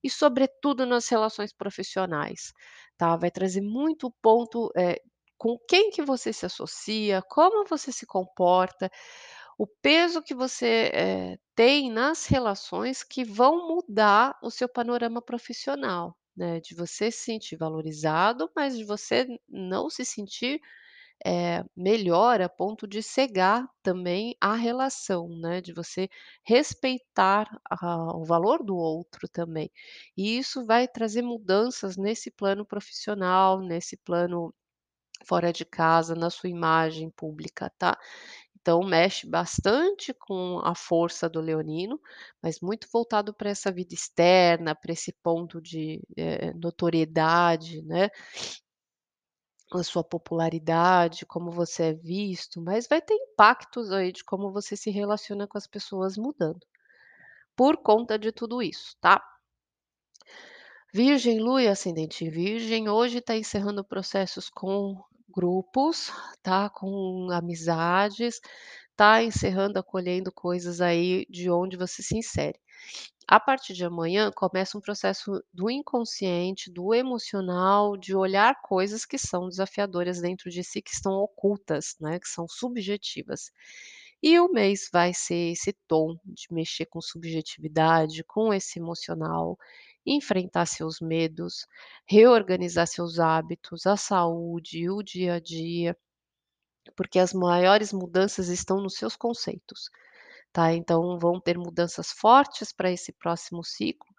e sobretudo nas relações profissionais, tá. Vai trazer muito ponto, eh, com quem que você se associa, como você se comporta, o peso que você, eh, tem nas relações que vão mudar o seu panorama profissional, né, de você se sentir valorizado, mas de você não se sentir, eh, melhor a ponto de cegar também a relação, né, de você respeitar a o valor do outro também. E isso vai trazer mudanças nesse plano profissional, nesse plano fora de casa, na sua imagem pública, tá. Então mexe bastante com a força do leonino, mas muito voltado para essa vida externa, para esse ponto de, eh, notoriedade, né a sua popularidade, como você é visto, mas vai ter impactos aí de como você se relaciona com as pessoas mudando, por conta de tudo isso, tá. Virgem, lua e ascendente em virgem, hoje está encerrando processos com grupos, tá, com amizades, está encerrando, acolhendo coisas aí de onde você se insere. A partir de amanhã começa um processo do inconsciente, do emocional, de olhar coisas que são desafiadoras dentro de si, que estão ocultas, né, que são subjetivas. E o mês vai ser esse tom de mexer com subjetividade, com esse emocional, enfrentar seus medos, reorganizar seus hábitos, a saúde, o dia a dia, porque as maiores mudanças estão nos seus conceitos, tá. Então vão ter mudanças fortes para esse próximo ciclo,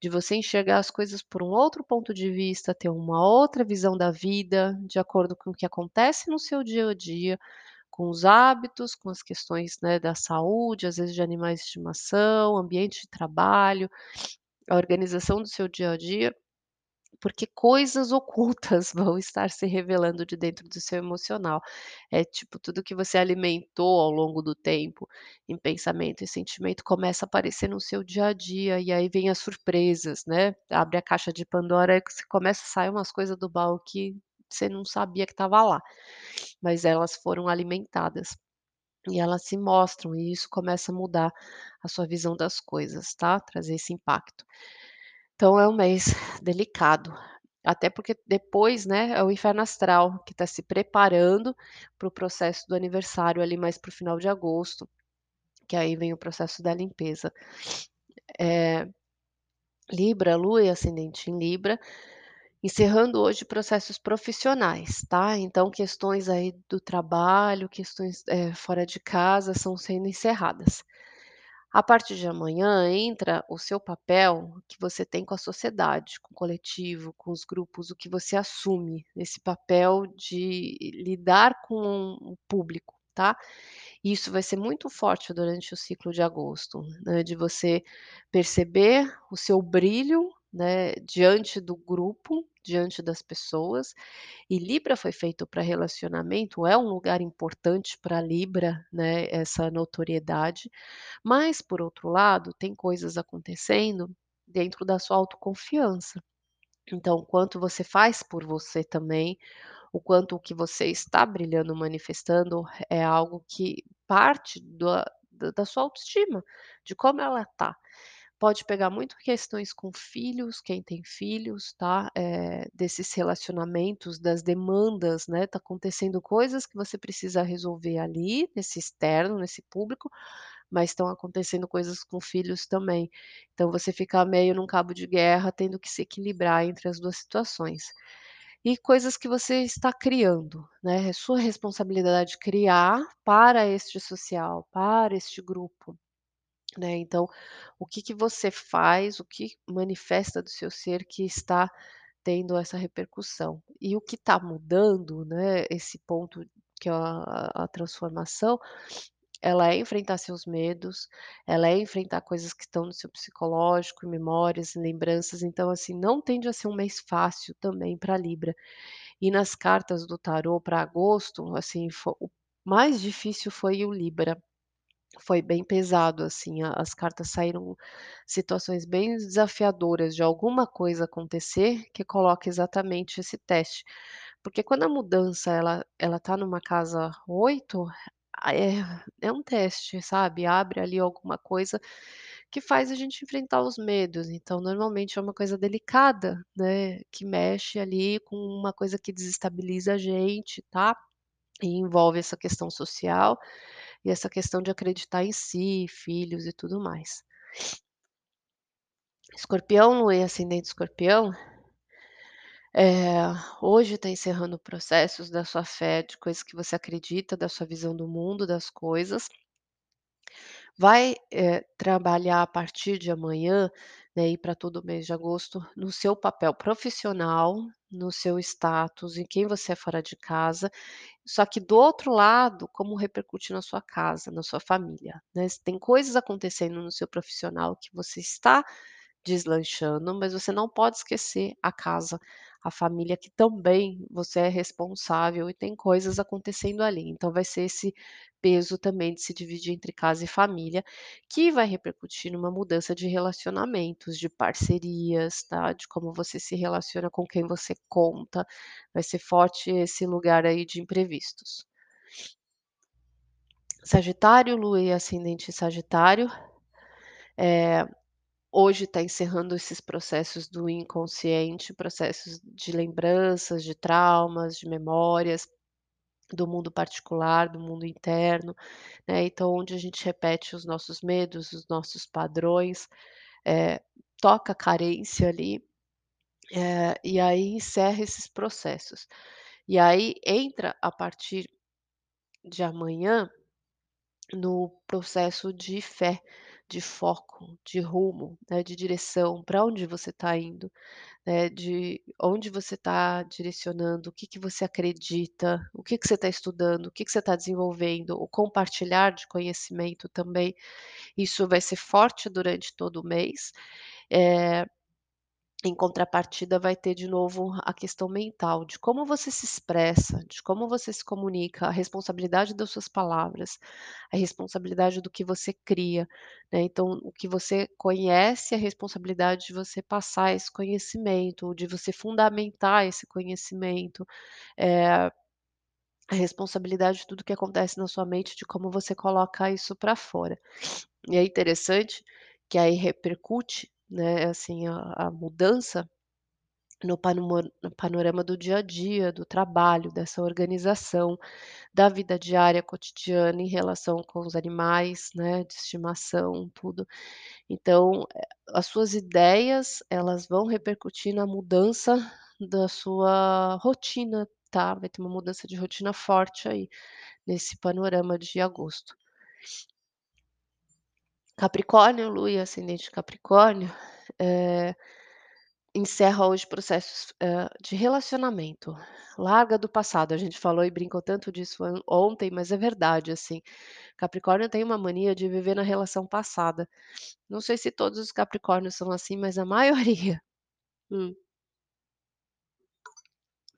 de você enxergar as coisas por um outro ponto de vista, ter uma outra visão da vida, de acordo com o que acontece no seu dia a dia, com os hábitos, com as questões, né, da saúde, às vezes de animais de estimação, ambiente de trabalho, a organização do seu dia a dia, porque coisas (laughs) ocultas vão estar se revelando de dentro do seu emocional. É tipo tudo que você alimentou ao longo do tempo, em pensamento e sentimento, começa a aparecer no seu dia a dia, e aí vem as surpresas, né, abre a caixa de Pandora, que você começa a sair umas coisa do baú que você não sabia que estava lá, mas elas foram alimentadas. E elas se mostram, e isso começa a mudar a sua visão das coisas, tá, trazer esse impacto. Então é um mês delicado, até porque depois, né, é o inferno astral que está se preparando para o processo do aniversário ali mais para o final de agosto, que aí vem o processo da limpeza. Eh Libra, lua e ascendente em Libra, encerrando hoje processos profissionais, tá. Então questões aí do trabalho, questões, eh, fora de casa estão sendo encerradas. A partir de amanhã entra o seu papel que você tem com a sociedade, com o coletivo, com os grupos, o que você assume, esse papel de lidar com o público, tá. Isso vai ser muito forte durante o ciclo de agosto, né, de você perceber o seu brilho, né, diante do grupo, diante das pessoas, e Libra foi feito para relacionamento, é um lugar importante para Libra, né, essa notoriedade, mas por outro lado, tem coisas acontecendo dentro da sua autoconfiança. Então, o quanto você faz por você também, o quanto o que você está brilhando, manifestando, é algo que parte da da sua autoestima, de como ela tá. Pode pegar muito questões com filhos, quem tem filhos, tá, eh, desses relacionamentos, das demandas, né, tá acontecendo coisas que você precisa resolver ali, nesse externo, nesse público, mas estão acontecendo coisas com filhos também. Então você fica meio num cabo de guerra, tendo que se equilibrar entre as 2 situações. E coisas que você está criando, né, é sua responsabilidade criar para este social, para este grupo, né, então, o que que você faz, o que manifesta do seu ser que está tendo essa repercussão. E o que tá mudando, né, esse ponto que é a a transformação, ela é enfrentar seus medos, ela é enfrentar coisas que estão no seu psicológico, memórias, lembranças, então, assim, não tende a ser um mês fácil também pra Libra. E nas cartas do tarô pra agosto, assim, fo o mais difícil foi o Libra. Foi bem pesado, assim, as cartas saíram situações bem desafiadoras de alguma coisa acontecer que coloca exatamente esse teste. Porque quando a mudança ela ela tá numa casa 8, ah, é é um teste, sabe, abre ali alguma coisa que faz a gente enfrentar os medos, então normalmente é uma coisa delicada, né, que mexe ali com uma coisa que desestabiliza a gente, tá. E envolve essa questão social, e essa questão de acreditar em si, filhos e tudo mais. Escorpião, lua em ascendente escorpião eh, hoje tá encerrando processos da sua fé, de coisas que você acredita, da sua visão do mundo, das coisas. Vai, eh, trabalhar a partir de amanhã, né, e pra todo mês de agosto, no seu papel profissional, no seu status, em quem você é fora de casa, só que do outro lado, como repercute na sua casa, na sua família, né. Tem coisas acontecendo no seu profissional que você está deslanchando, mas você não pode esquecer a casa, a família que também você é responsável e tem coisas acontecendo ali, então vai ser esse peso também de se dividir entre casa e família, que vai repercutir numa mudança de relacionamentos, de parcerias, tá, de como você se relaciona com quem você conta, vai ser forte esse lugar aí de imprevistos. Sagitário, lua e ascendente sagitário, eh, hoje tá encerrando esses processos do inconsciente, processos de lembranças, de traumas, de memórias, do mundo particular, do mundo interno, né, então onde a gente repete os nossos medos, os nossos padrões, eh, toca a carência ali, eh, e aí encerra esses processos. E aí entra a partir de amanhã, no processo de fé, de foco, de rumo, né, de direção, pra onde você tá indo, né, de onde você tá direcionando, o que que você acredita, o que que você tá estudando, o que que você tá desenvolvendo, o compartilhar de conhecimento também, isso vai ser forte durante todo o mês, eh, em contrapartida vai ter de novo a questão mental, de como você se expressa, de como você se comunica, a responsabilidade das suas palavras, a responsabilidade do que você cria, né, então o que você conhece, a responsabilidade de você passar esse conhecimento, de você fundamentar esse conhecimento, eh, a responsabilidade de tudo que acontece na sua mente, de como você coloca isso pra fora. E é interessante que aí repercute, né, assim, a a mudança no panorama do dia a dia, do trabalho, dessa organização, da vida diária cotidiana em relação com os animais, né, de estimação, tudo. Então, eh, as suas ideias, elas vão repercutir na mudança da sua rotina, tá, vai ter uma mudança de rotina forte aí, nesse panorama de agosto. Capricórnio, lua e ascendente capricórnio, eh, encerra hoje processos, hã, de relacionamento, larga do passado, a gente falou e brincou tanto disso ontem, mas é verdade, assim, Capricórnio tem uma mania de viver na relação passada. Não sei se todos os capricórnios são assim, mas a (laughs) maioria. Hum.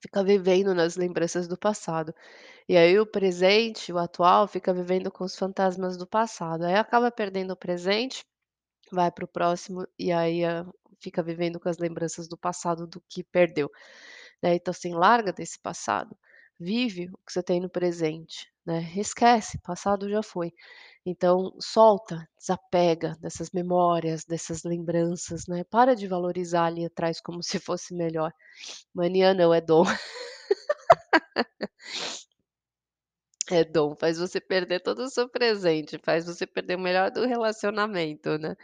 Fica vivendo nas lembranças do passado. E aí o presente, o atual, fica vivendo com os fantasmas do passado, aí acaba perdendo o presente, vai para o próximo, e aí a fica vivendo com as lembranças do passado do que perdeu, né. Então assim, larga desse passado, vive o que você tem no presente, né, esquece, passado já foi. Então solta, desapega dessas memórias, dessas lembranças, né, para de valorizar ali atrás como se fosse melhor. Mania não, é dom. (laughs) É dom, faz você perder todo o seu presente, faz você perder o melhor do relacionamento, né.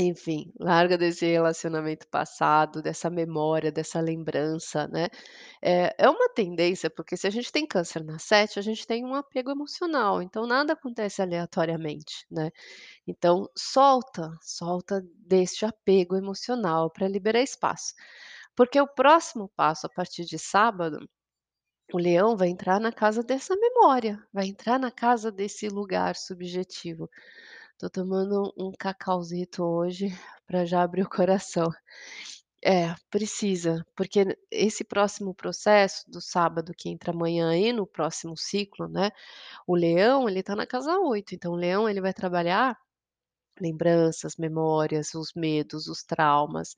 Enfim, larga desse relacionamento passado, dessa memória, dessa lembrança, né. É é uma tendência, porque se a gente tem câncer na 7, a gente tem um apego emocional, então nada acontece aleatoriamente, né. Então solta, solta deste apego emocional para liberar espaço. Porque o próximo passo a partir de sábado, o leão vai entrar na casa dessa memória, vai entrar na casa desse lugar subjetivo. Tô tomando um cacauzito hoje (laughs) para já abrir o coração. É, precisa, porque esse próximo processo do sábado que entra amanhã e no próximo ciclo, né, o leão ele tá na casa 8, então o leão ele vai trabalhar lembranças, memórias, os medos, os traumas,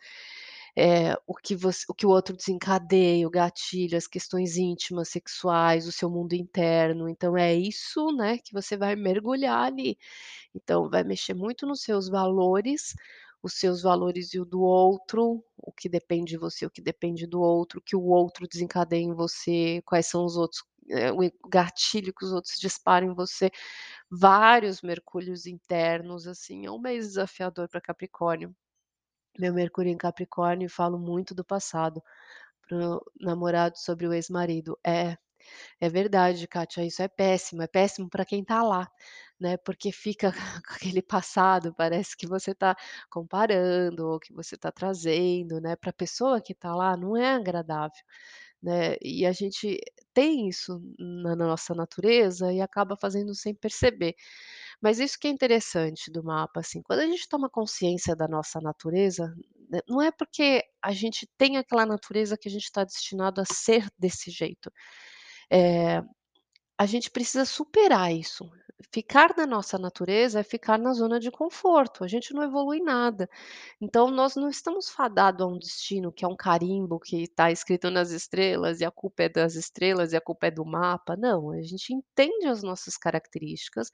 eh, o que voc o que o outro desencadeia, o gatilho, as questões íntimas, sexuais, o seu mundo interno, então é isso, né, que você vai mergulhar ali. Então vai mexer muito nos seus valores, os seus valores e o do outro, o que depende de você, o que depende do outro, o que o outro desencadeia em você, quais são os outros eh, o gatilho que os outros disparam em você, vários mergulhos internos, assim, é um mês desafiador para Capricórnio. Meu Mercúrio em Capricórnio e falo muito do passado, para o namorado sobre o ex-marido. É, é verdade Kátia, isso é péssimo, é péssimo para quem tá lá, né, porque fica (laughs) com aquele passado, parece que você tá comparando ou que você tá trazendo, né, pra pessoa que tá lá não é agradável, né, e a gente tem isso na nossa natureza e acaba fazendo sem perceber. Mas isso que é interessante do mapa, assim, quando a gente toma consciência da nossa natureza, né, não é porque a gente tem aquela natureza que a gente tá destinado a ser desse jeito. Eh, a gente precisa superar isso. Ficar na nossa natureza é ficar na zona de conforto, a gente não evolui nada. Então nós não estamos fadado a um destino que é um carimbo que tá escrito nas estrelas e a culpa é das estrelas e a culpa é do mapa, não, a gente entende as nossas características,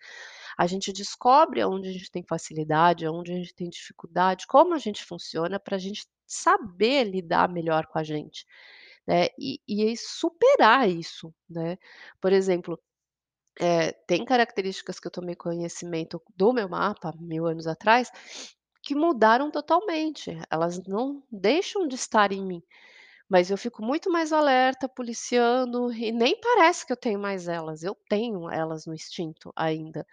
a gente descobre aonde a gente tem facilidade, aonde a gente tem dificuldade, como a gente funciona pra gente saber lidar melhor com a gente, né, e e superar isso, né. Por exemplo, eh, tem características que eu tomei conhecimento do meu mapa, 1000 anos atrás, que mudaram totalmente, elas não deixam de estar em mim, mas eu fico muito mais alerta, policiando e nem parece que eu tenho mais elas, eu tenho elas no instinto ainda,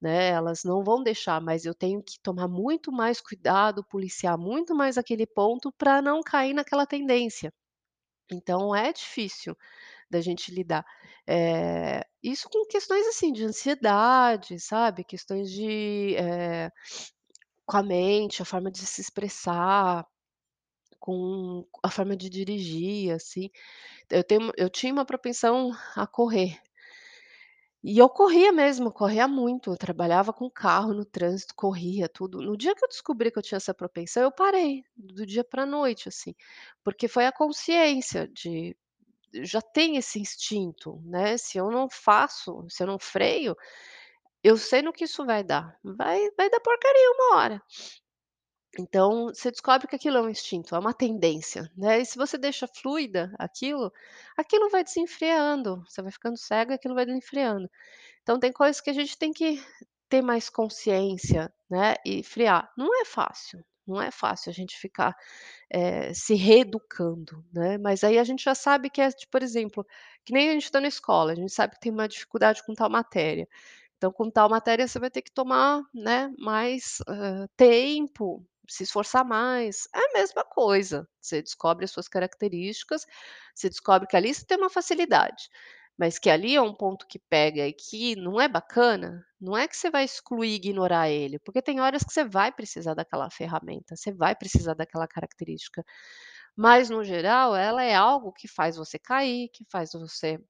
né, elas não vão deixar, mas eu tenho que tomar muito mais cuidado, policiar muito mais aquele ponto pra não cair naquela tendência. Então é difícil da gente lidar. Eh, isso com questões, assim, de ansiedade, sabe, questões de, eh, com a mente, a forma de se expressar, com a forma de dirigir, assim. Eu tenho eu tinha uma propensão a correr. E eu corria mesmo, corria muito, eu trabalhava com carro no trânsito, corria tudo. No dia que eu descobri que eu tinha essa propensão, eu parei, do dia pra noite, assim, porque foi a consciência de já tem esse instinto, né, se eu não faço, se eu não freio, eu sei no que isso vai dar, vai vai dar porcaria uma hora. Então você descobre que aquilo é um instinto, é uma tendência, né, e se você deixa fluida aquilo, aquilo vai desenfreando, você vai ficando cego e aquilo vai desenfreando. Então tem coisas que a gente tem que ter mais consciência, né, e frear. Não é fácil, não é fácil a gente ficar, eh, se reeducando, né, mas aí a gente já sabe que é tipo, por exemplo, que nem a gente tá na escola, a gente sabe que tem uma dificuldade com tal matéria, então com tal matéria você vai ter que tomar, né, mais, hã, tempo, se esforçar mais, é a mesma coisa, você descobre as suas características, você descobre que ali você tem uma facilidade, mas que ali é um ponto que pega e que não é bacana, não é que você vai excluir e ignorar ele, porque tem horas que você vai precisar daquela ferramenta, você vai precisar daquela característica, mas no geral ela é algo que faz você cair, que faz você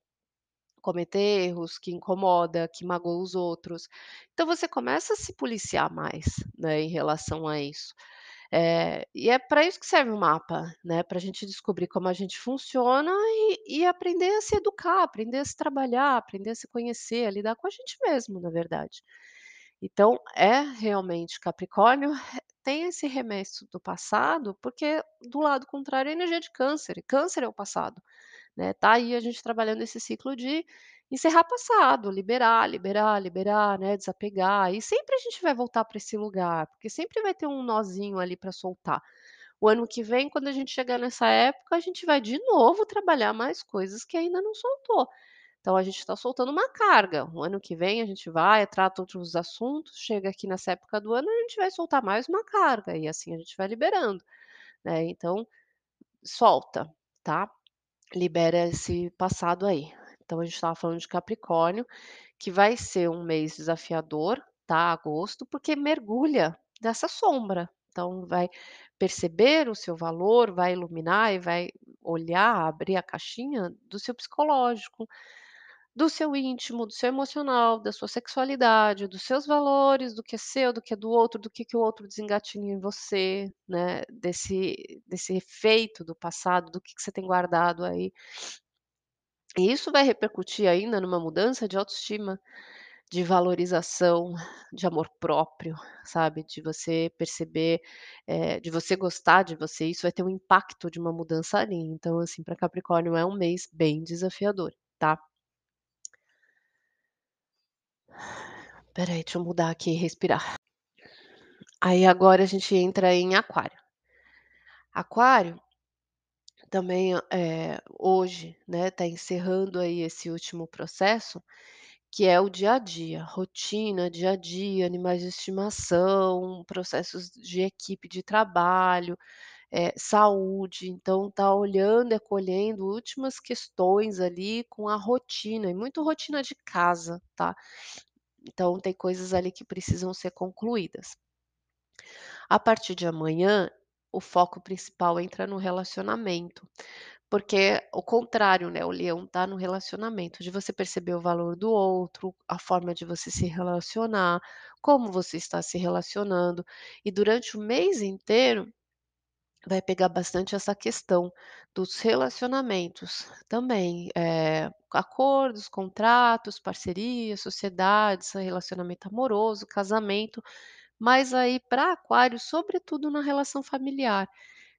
cometer erros, que incomoda, que magoa os outros. Então você começa a se policiar mais, né, em relação a isso. Eh, e é para isso que serve o mapa, né, para a gente descobrir como a gente funciona e e aprender a se educar, aprender a se trabalhar, aprender a se conhecer, a lidar com a gente mesmo, na verdade. Então é realmente Capricórnio (laughs) tem esse remexo do passado, porque do lado contrário é a energia de Câncer, e Câncer é o passado, né, tá aí a gente trabalhando esse ciclo de encerrar passado, liberar, liberar, liberar, né, desapegar, e sempre a gente vai voltar para esse lugar, porque sempre vai ter um nozinho ali para soltar. O ano que vem, quando a gente chegar nessa época, a gente vai de novo trabalhar mais coisas que ainda não soltou. Então a gente está soltando uma carga. O ano que vem a gente vai, trata outros assuntos, chega aqui nessa época do ano, a gente vai soltar mais uma carga e assim a gente vai liberando, né, então solta, tá. Libera esse passado aí. Então a gente estava falando de Capricórnio, que vai ser um mês desafiador, tá, agosto, porque mergulha nessa sombra. Então vai perceber o seu valor, vai iluminar e vai olhar, abrir a caixinha do seu psicológico, do seu íntimo, do seu emocional, da sua sexualidade, dos seus valores, do que é seu, do que é do outro, do que que o outro desengatilhou em você, né, desse desse efeito do passado, do que que você tem guardado aí. E isso vai repercutir ainda numa mudança de autoestima, de valorização, de amor próprio, sabe, de você perceber, eh, de você gostar de você, isso vai ter um impacto de uma mudança ali. Então, assim, para Capricórnio é um mês bem desafiador, tá. Espera aí, deixa eu mudar aqui e respirar. Aí agora a gente entra em Aquário. Aquário também, eh, hoje, né, tá encerrando aí esse último processo, que é o dia a dia, rotina, dia a dia, animais de estimação, processos de equipe de trabalho, eh, saúde, então tá olhando e acolhendo últimas questões ali com a rotina, e muito rotina de casa, tá. Então tem coisas ali que precisam ser concluídas. A partir de amanhã, o foco principal entra no relacionamento, porque o contrário, né, o leão tá no relacionamento, de você perceber o valor do outro, a forma de você se relacionar, como você está se relacionando, e durante o mês inteiro, vai pegar bastante essa questão dos relacionamentos também, eh, acordos, contratos, parcerias, sociedades, relacionamento amoroso, casamento, mas aí para Aquário, sobretudo na relação familiar.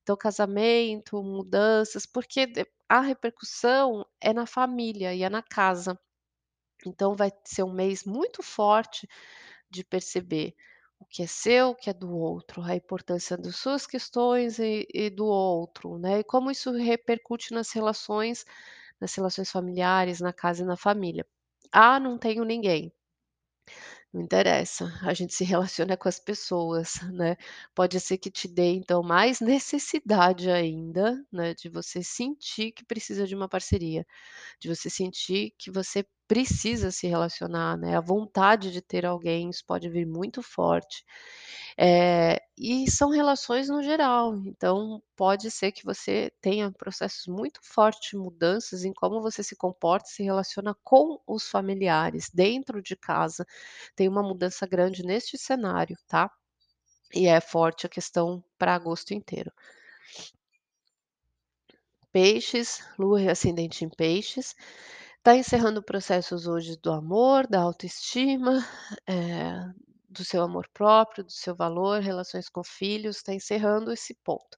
Então casamento, mudanças, porque a repercussão é na família e é na casa. Então vai ser um mês muito forte de perceber o que é seu, o que é do outro, a importância das suas questões e e do outro, né, e como isso repercute nas relações nas relações familiares, na casa e na família. "Ah, não tenho ninguém". Não interessa, a gente se relaciona com as pessoas, (laughs) né. Pode ser que te dê então mais necessidade ainda, né, de você sentir que precisa de uma parceria, de você sentir que você precisa se relacionar, né, a vontade de ter alguém, isso pode vir muito forte. Eh, e são relações no geral, então pode ser que você tenha processos muito forte de mudanças em como você se comporta se relaciona com os familiares, dentro de casa. Tem uma mudança grande neste cenário, tá. E é forte a questão para agosto inteiro. Peixes, lua ascendente em peixes, tá encerrando processos hoje do amor, da autoestima, eh, do seu amor próprio, do seu valor, relações com filhos, tá encerrando esse ponto.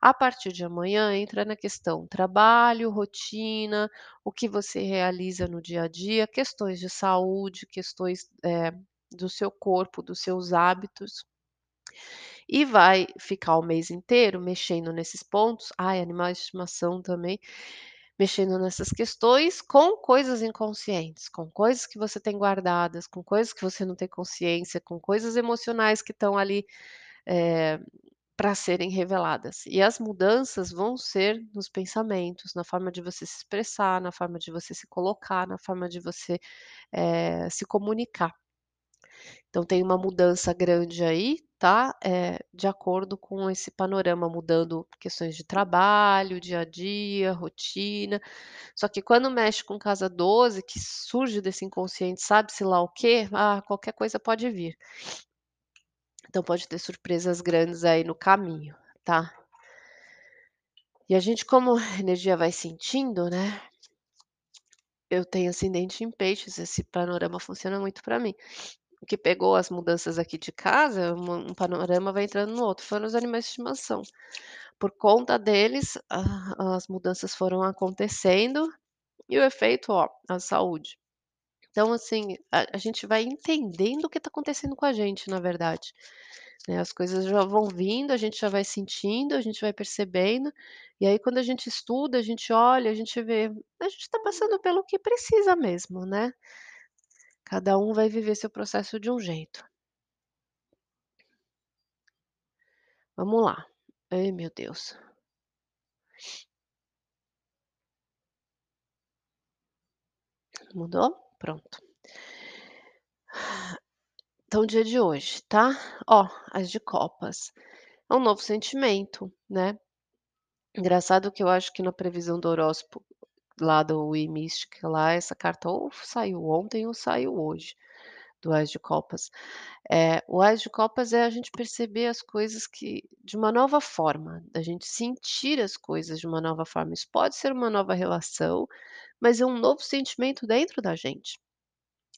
A partir de amanhã entra na questão trabalho, rotina, o que você realiza no dia a dia, questões de saúde, questões, eh, do seu corpo, dos seus hábitos. E vai ficar o mês inteiro mexendo nesses pontos, ai, animais de estimação também, mexendo nessas questões com coisas inconscientes, com coisas que você tem guardadas, com coisas que você não tem consciência, com coisas emocionais que estão ali, eh, para serem reveladas. E as mudanças vão ser nos pensamentos, na forma de você se expressar, na forma de você se colocar, na forma de você, eh, se comunicar. Então tem uma mudança grande aí, tá, eh, de acordo com esse panorama, mudando questões de trabalho, dia a dia, rotina. Só que quando mexe com casa 12, que surge desse inconsciente, sabe-se lá o quê, ah, qualquer coisa pode vir. Então pode ter surpresas grandes aí no caminho, tá. E a gente como a energia vai sentindo, né eu tenho ascendente em peixes, esse panorama funciona muito para mim. O que pegou as mudanças aqui de casa, um um panorama vai entrando no outro, foram os animais de estimação. Por conta deles, a as mudanças foram acontecendo, e o efeito, ó, a saúde. Então assim, a a gente vai entendendo o que está acontecendo com a gente, na verdade, né, as coisas já vão vindo, a gente já vai sentindo, a gente vai percebendo, e aí quando a gente estuda, a gente olha, a gente vê, a gente está passando pelo que precisa mesmo, né. Cada um vai viver seu processo de um jeito. Vamos lá. Ai meu Deus. Mudou? Pronto. Então dia de hoje, tá. Ó, As de copas. É um novo sentimento, né. Engraçado que eu acho que na previsão do horóscopo, lá do Wimística lá, essa carta ou saiu ontem ou saiu hoje, do As de copas. Eh, o As de copas é a gente perceber as coisas que de uma nova forma, da gente sentir as coisas de uma nova forma. Isso pode ser uma nova relação, mas é um novo sentimento dentro da gente.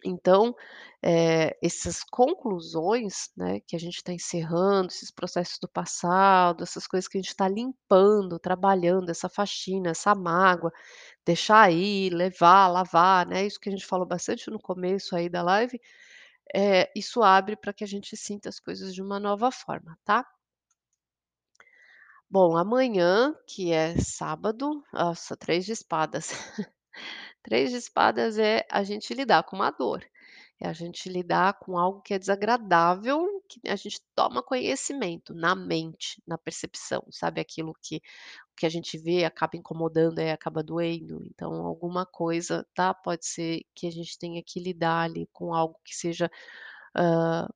Então, eh, essas conclusões, né, que a gente está encerrando, esses processos do passado, essas coisas que a gente está limpando, trabalhando, essa faxina, essa mágoa, deixar ir, levar, lavar, né, isso que a gente falou bastante no começo aí da live, eh, isso abre para que a gente sinta as coisas de uma nova forma, tá. Bom, amanhã, que é sábado, nossa, Três de espadas. (laughs) Três de espadas é a gente lidar com uma dor, é a gente lidar com algo que é desagradável, que a gente toma conhecimento na mente, na percepção, sabe, aquilo que que a gente vê acaba incomodando, aí acaba doendo, então alguma coisa, tá, pode ser que a gente tenha que lidar ali com algo que seja, hã,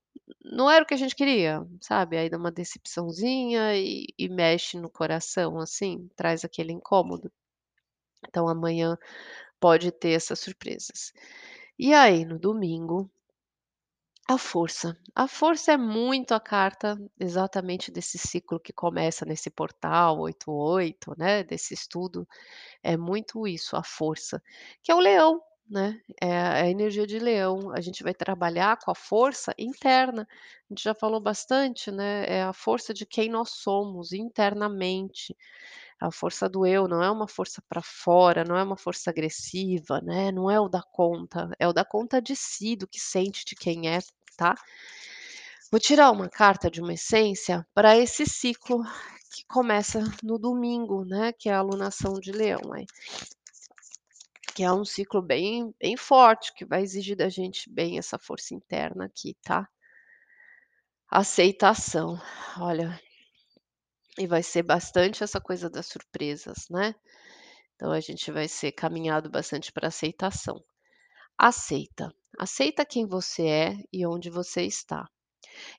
não era o que a gente queria, sabe, aí dá uma decepçãozinha e e mexe no coração, assim, traz aquele incômodo. Então amanhã pode ter essas surpresas. E aí no domingo a força. A força é muito a carta exatamente desse ciclo que começa nesse portal 88, né, desse estudo, é muito isso, a força, que é o leão, né, é a energia de leão, a gente vai trabalhar com a força interna, a gente já falou bastante, né, é a força de quem nós somos internamente, a força do eu, não é uma força para fora, não é uma força agressiva, né, não é o dar conta, é o dar conta de si, do que sente, de quem é, tá. Vou tirar uma carta de uma essência para esse ciclo que começa no domingo, né, que é a alunação de leão aí. Que é um ciclo bem bem forte, que vai exigir da gente bem essa força interna aqui, tá. Aceitação, olha e vai ser bastante essa coisa das surpresas, né. Então a gente vai ser caminhado bastante pra aceitação. Aceita, aceita quem você é e onde você está.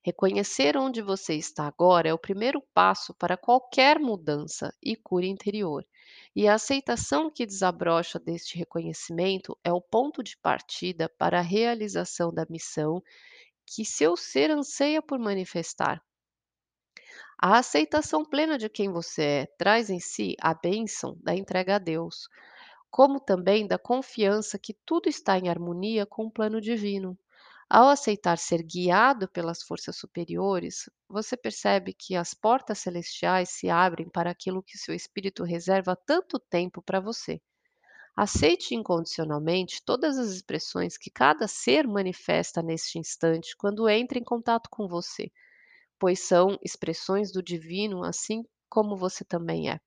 Reconhecer onde você está agora é o primeiro passo para qualquer mudança e cura interior, e a aceitação que desabrocha deste reconhecimento é o ponto de partida para a realização da missão que seu ser anseia por manifestar. A aceitação plena de quem você é traz em si a bênção da entrega a Deus, como também da confiança que tudo está em harmonia com o plano divino. Ao aceitar ser guiado pelas forças superiores, você percebe que as portas celestiais se abrem para aquilo que seu espírito reserva tanto tempo para você. Aceite incondicionalmente todas as expressões que cada ser manifesta neste instante quando entra em contato com você, pois são expressões do divino, assim como você também é.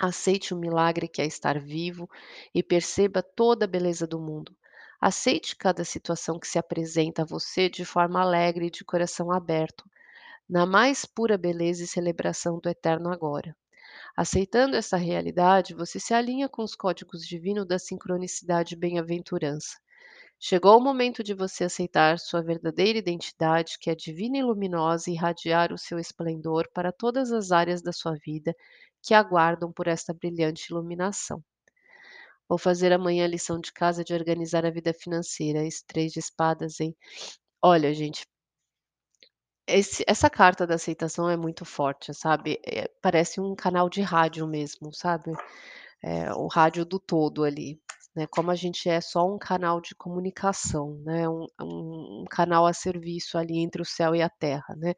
Aceite o milagre que é estar vivo e perceba toda a beleza do mundo. Aceite cada situação que se apresenta a você de forma alegre e de coração aberto, na mais pura beleza e celebração do eterno agora. Aceitando essa realidade, você se alinha com os códigos divinos da sincronicidade e bem-aventurança. Chegou o momento de você aceitar sua verdadeira identidade, que é divina e luminosa, e irradiar o seu esplendor para todas as áreas da sua vida que aguardam por esta brilhante iluminação. Vou fazer amanhã a lição de casa de organizar a vida financeira, esse Três de espadas, hein. Olha gente Esse essa carta da aceitação é muito forte, sabe, eh, parece um canal de rádio mesmo, sabe, eh, o rádio do todo ali, né, como a gente é só um canal de comunicação, né, um um canal a serviço ali entre o céu e a terra, né.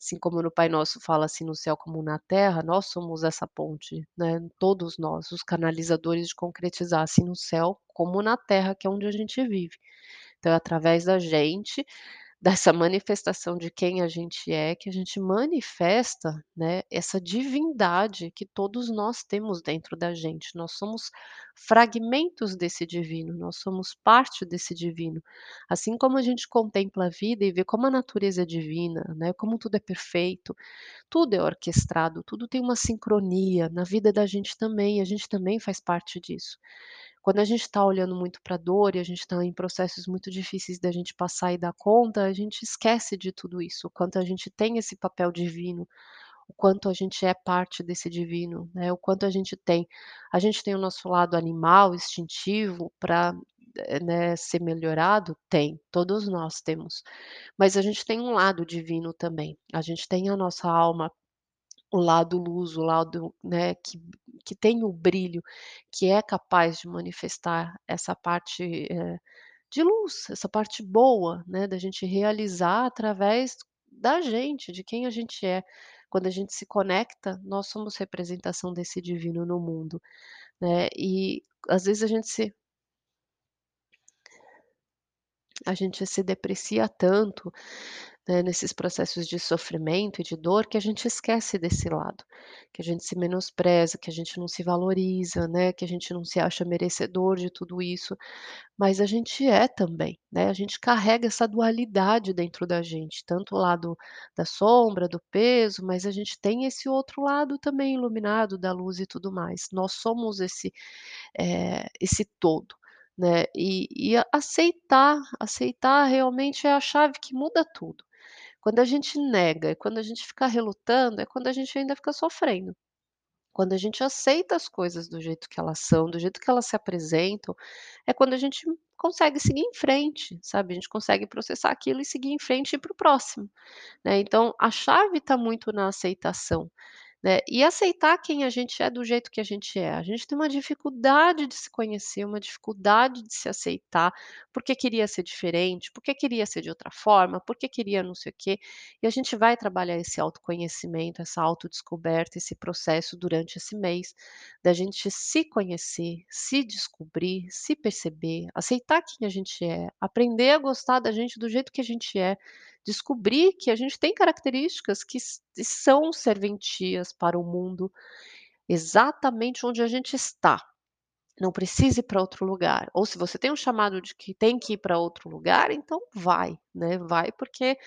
Assim como no Pai Nosso fala assim: "No céu como na terra", nós somos essa ponte, né, todos nós, os canalizadores de concretizar, assim no céu como na terra, que é onde a gente vive. Então é através da gente, dessa manifestação de quem a gente é, que a gente manifesta, né, essa divindade que todos nós temos dentro da gente. Nós somos fragmentos desse divino, nós somos parte desse divino. Assim como a gente contempla a vida e vê como a natureza é divina, né, como tudo é perfeito, tudo é orquestrado, tudo tem uma sincronia, na vida da gente também, a gente também faz parte disso. Quando a gente está olhando muito para a dor e a gente está em processos muito difíceis da gente passar e dar conta, a gente esquece de tudo isso, o quanto a gente tem esse papel divino, o quanto a gente é parte desse divino, né, o quanto a gente tem a gente tem o nosso lado animal, instintivo para, né, ser melhorado? Tem, todos nós temos. Mas a gente tem um lado divino também, a gente tem a nossa alma, o lado luz, o lado, né, que que tem o brilho, que é capaz de manifestar essa parte, eh, de luz, essa parte boa, né, da gente realizar através da gente, de quem a gente é. Quando a gente se conecta, nós somos representação desse divino no mundo, né, e às vezes a gente se a gente se deprecia tanto, né, nesses processos de sofrimento e de dor, que a gente esquece desse lado, que a gente se menospreza, que a gente não se valoriza, né, que a gente não se acha merecedor de tudo isso, mas a gente é também, né, a gente carrega essa dualidade dentro da gente, tanto o lado da sombra, do peso, mas a gente tem esse outro lado também iluminado da luz e tudo mais. Nós somos esse, eh, esse todo, né, e e aceitar, aceitar realmente é a chave que muda tudo. Quando a gente nega, quando a gente fica relutando, é quando a gente ainda fica sofrendo. Quando a gente aceita as coisas do jeito que elas são, do jeito que elas se apresentam, é quando a gente consegue seguir em frente, sabe, a gente consegue processar aquilo e seguir em frente e ir para o próximo, né, então a chave está muito na aceitação, né, e aceitar quem a gente é do jeito que a gente é. A gente tem uma dificuldade de se conhecer, uma dificuldade de se aceitar, porque queria ser diferente, porque queria ser de outra forma, porque queria não sei o quê, e a gente vai trabalhar esse autoconhecimento, essa autodescoberta, esse processo durante esse mês, da gente se conhecer, se descobrir, se perceber, aceitar quem a gente é, aprender a gostar da gente do jeito que a gente é, descobrir que a gente tem características que são serventias para o mundo, exatamente onde a gente está. Não precisa ir para outro lugar, ou se você tem um chamado de que tem que ir para outro lugar, então vai, né, vai porque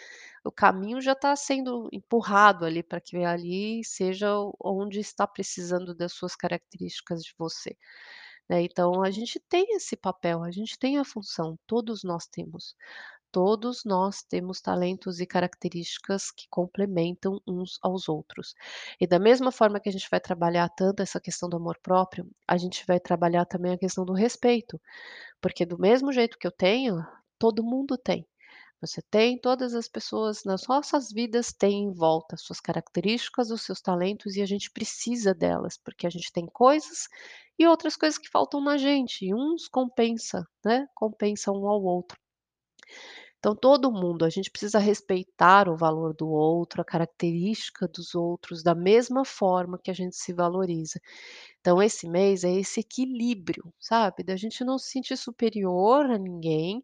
o caminho já está sendo empurrado ali para que ali seja onde está precisando das suas características de você, né, então a gente tem esse papel, a gente tem a função, todos nós temos. Todos nós temos talentos e características que complementam uns aos outros. E da mesma forma que a gente vai trabalhar tanto essa questão do amor próprio, a gente vai trabalhar também a questão do respeito, porque do mesmo jeito que eu tenho, todo mundo tem. Você tem, todas as pessoas nas nossas vidas têm em volta suas características, os seus talentos e a gente precisa delas, porque a gente tem coisas e outras coisas que faltam na gente, e uns compensa, né, compensa um ao outro. Então todo mundo, a gente precisa respeitar o valor do outro, a característica dos outros, da mesma forma que a gente se valoriza. Então esse mês é esse equilíbrio, sabe, da gente não se sentir superior a ninguém,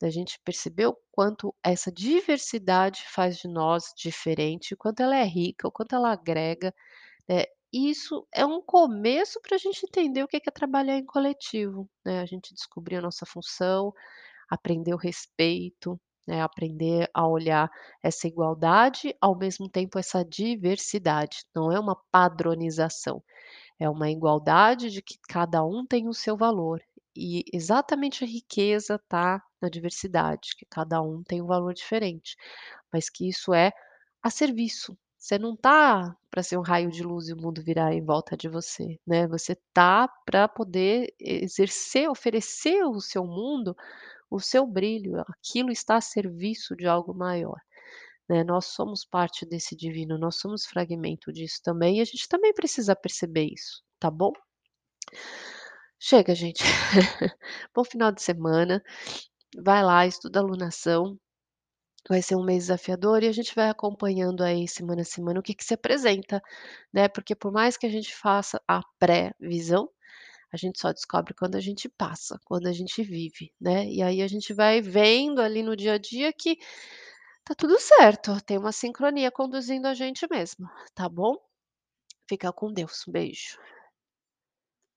da gente perceber o quanto essa diversidade faz de nós diferente, o quanto ela é rica, o quanto ela agrega, né. Isso é um começo para a gente entender o que é trabalhar em coletivo, né, a gente descobrir a nossa função, aprender o respeito, né, aprender a olhar essa igualdade, ao mesmo tempo essa diversidade, não é uma padronização, é uma igualdade de que cada um tem o seu valor, e exatamente a riqueza está na diversidade, que cada um tem um valor diferente, mas que isso é a serviço. Você não tá para ser um raio de luz e o mundo virar em volta de você, né, você tá para poder exercer, oferecer o seu mundo, o seu brilho, aquilo está a serviço de algo maior, né, nós somos parte desse divino, nós somos fragmento disso também e a gente também precisa perceber isso, tá bom? Chega gente, (laughs) bom final de semana, vai lá, estuda alunação, vai ser um mês desafiador e a gente vai acompanhando aí semana a semana o que que se apresenta, né, porque por mais que a gente faça a pré-visão, a gente só descobre quando a gente passa, quando a gente vive, né, e aí a gente vai vendo ali no dia a dia que tá tudo certo, tem uma sincronia conduzindo a gente mesmo, tá bom? Fica com Deus, beijo.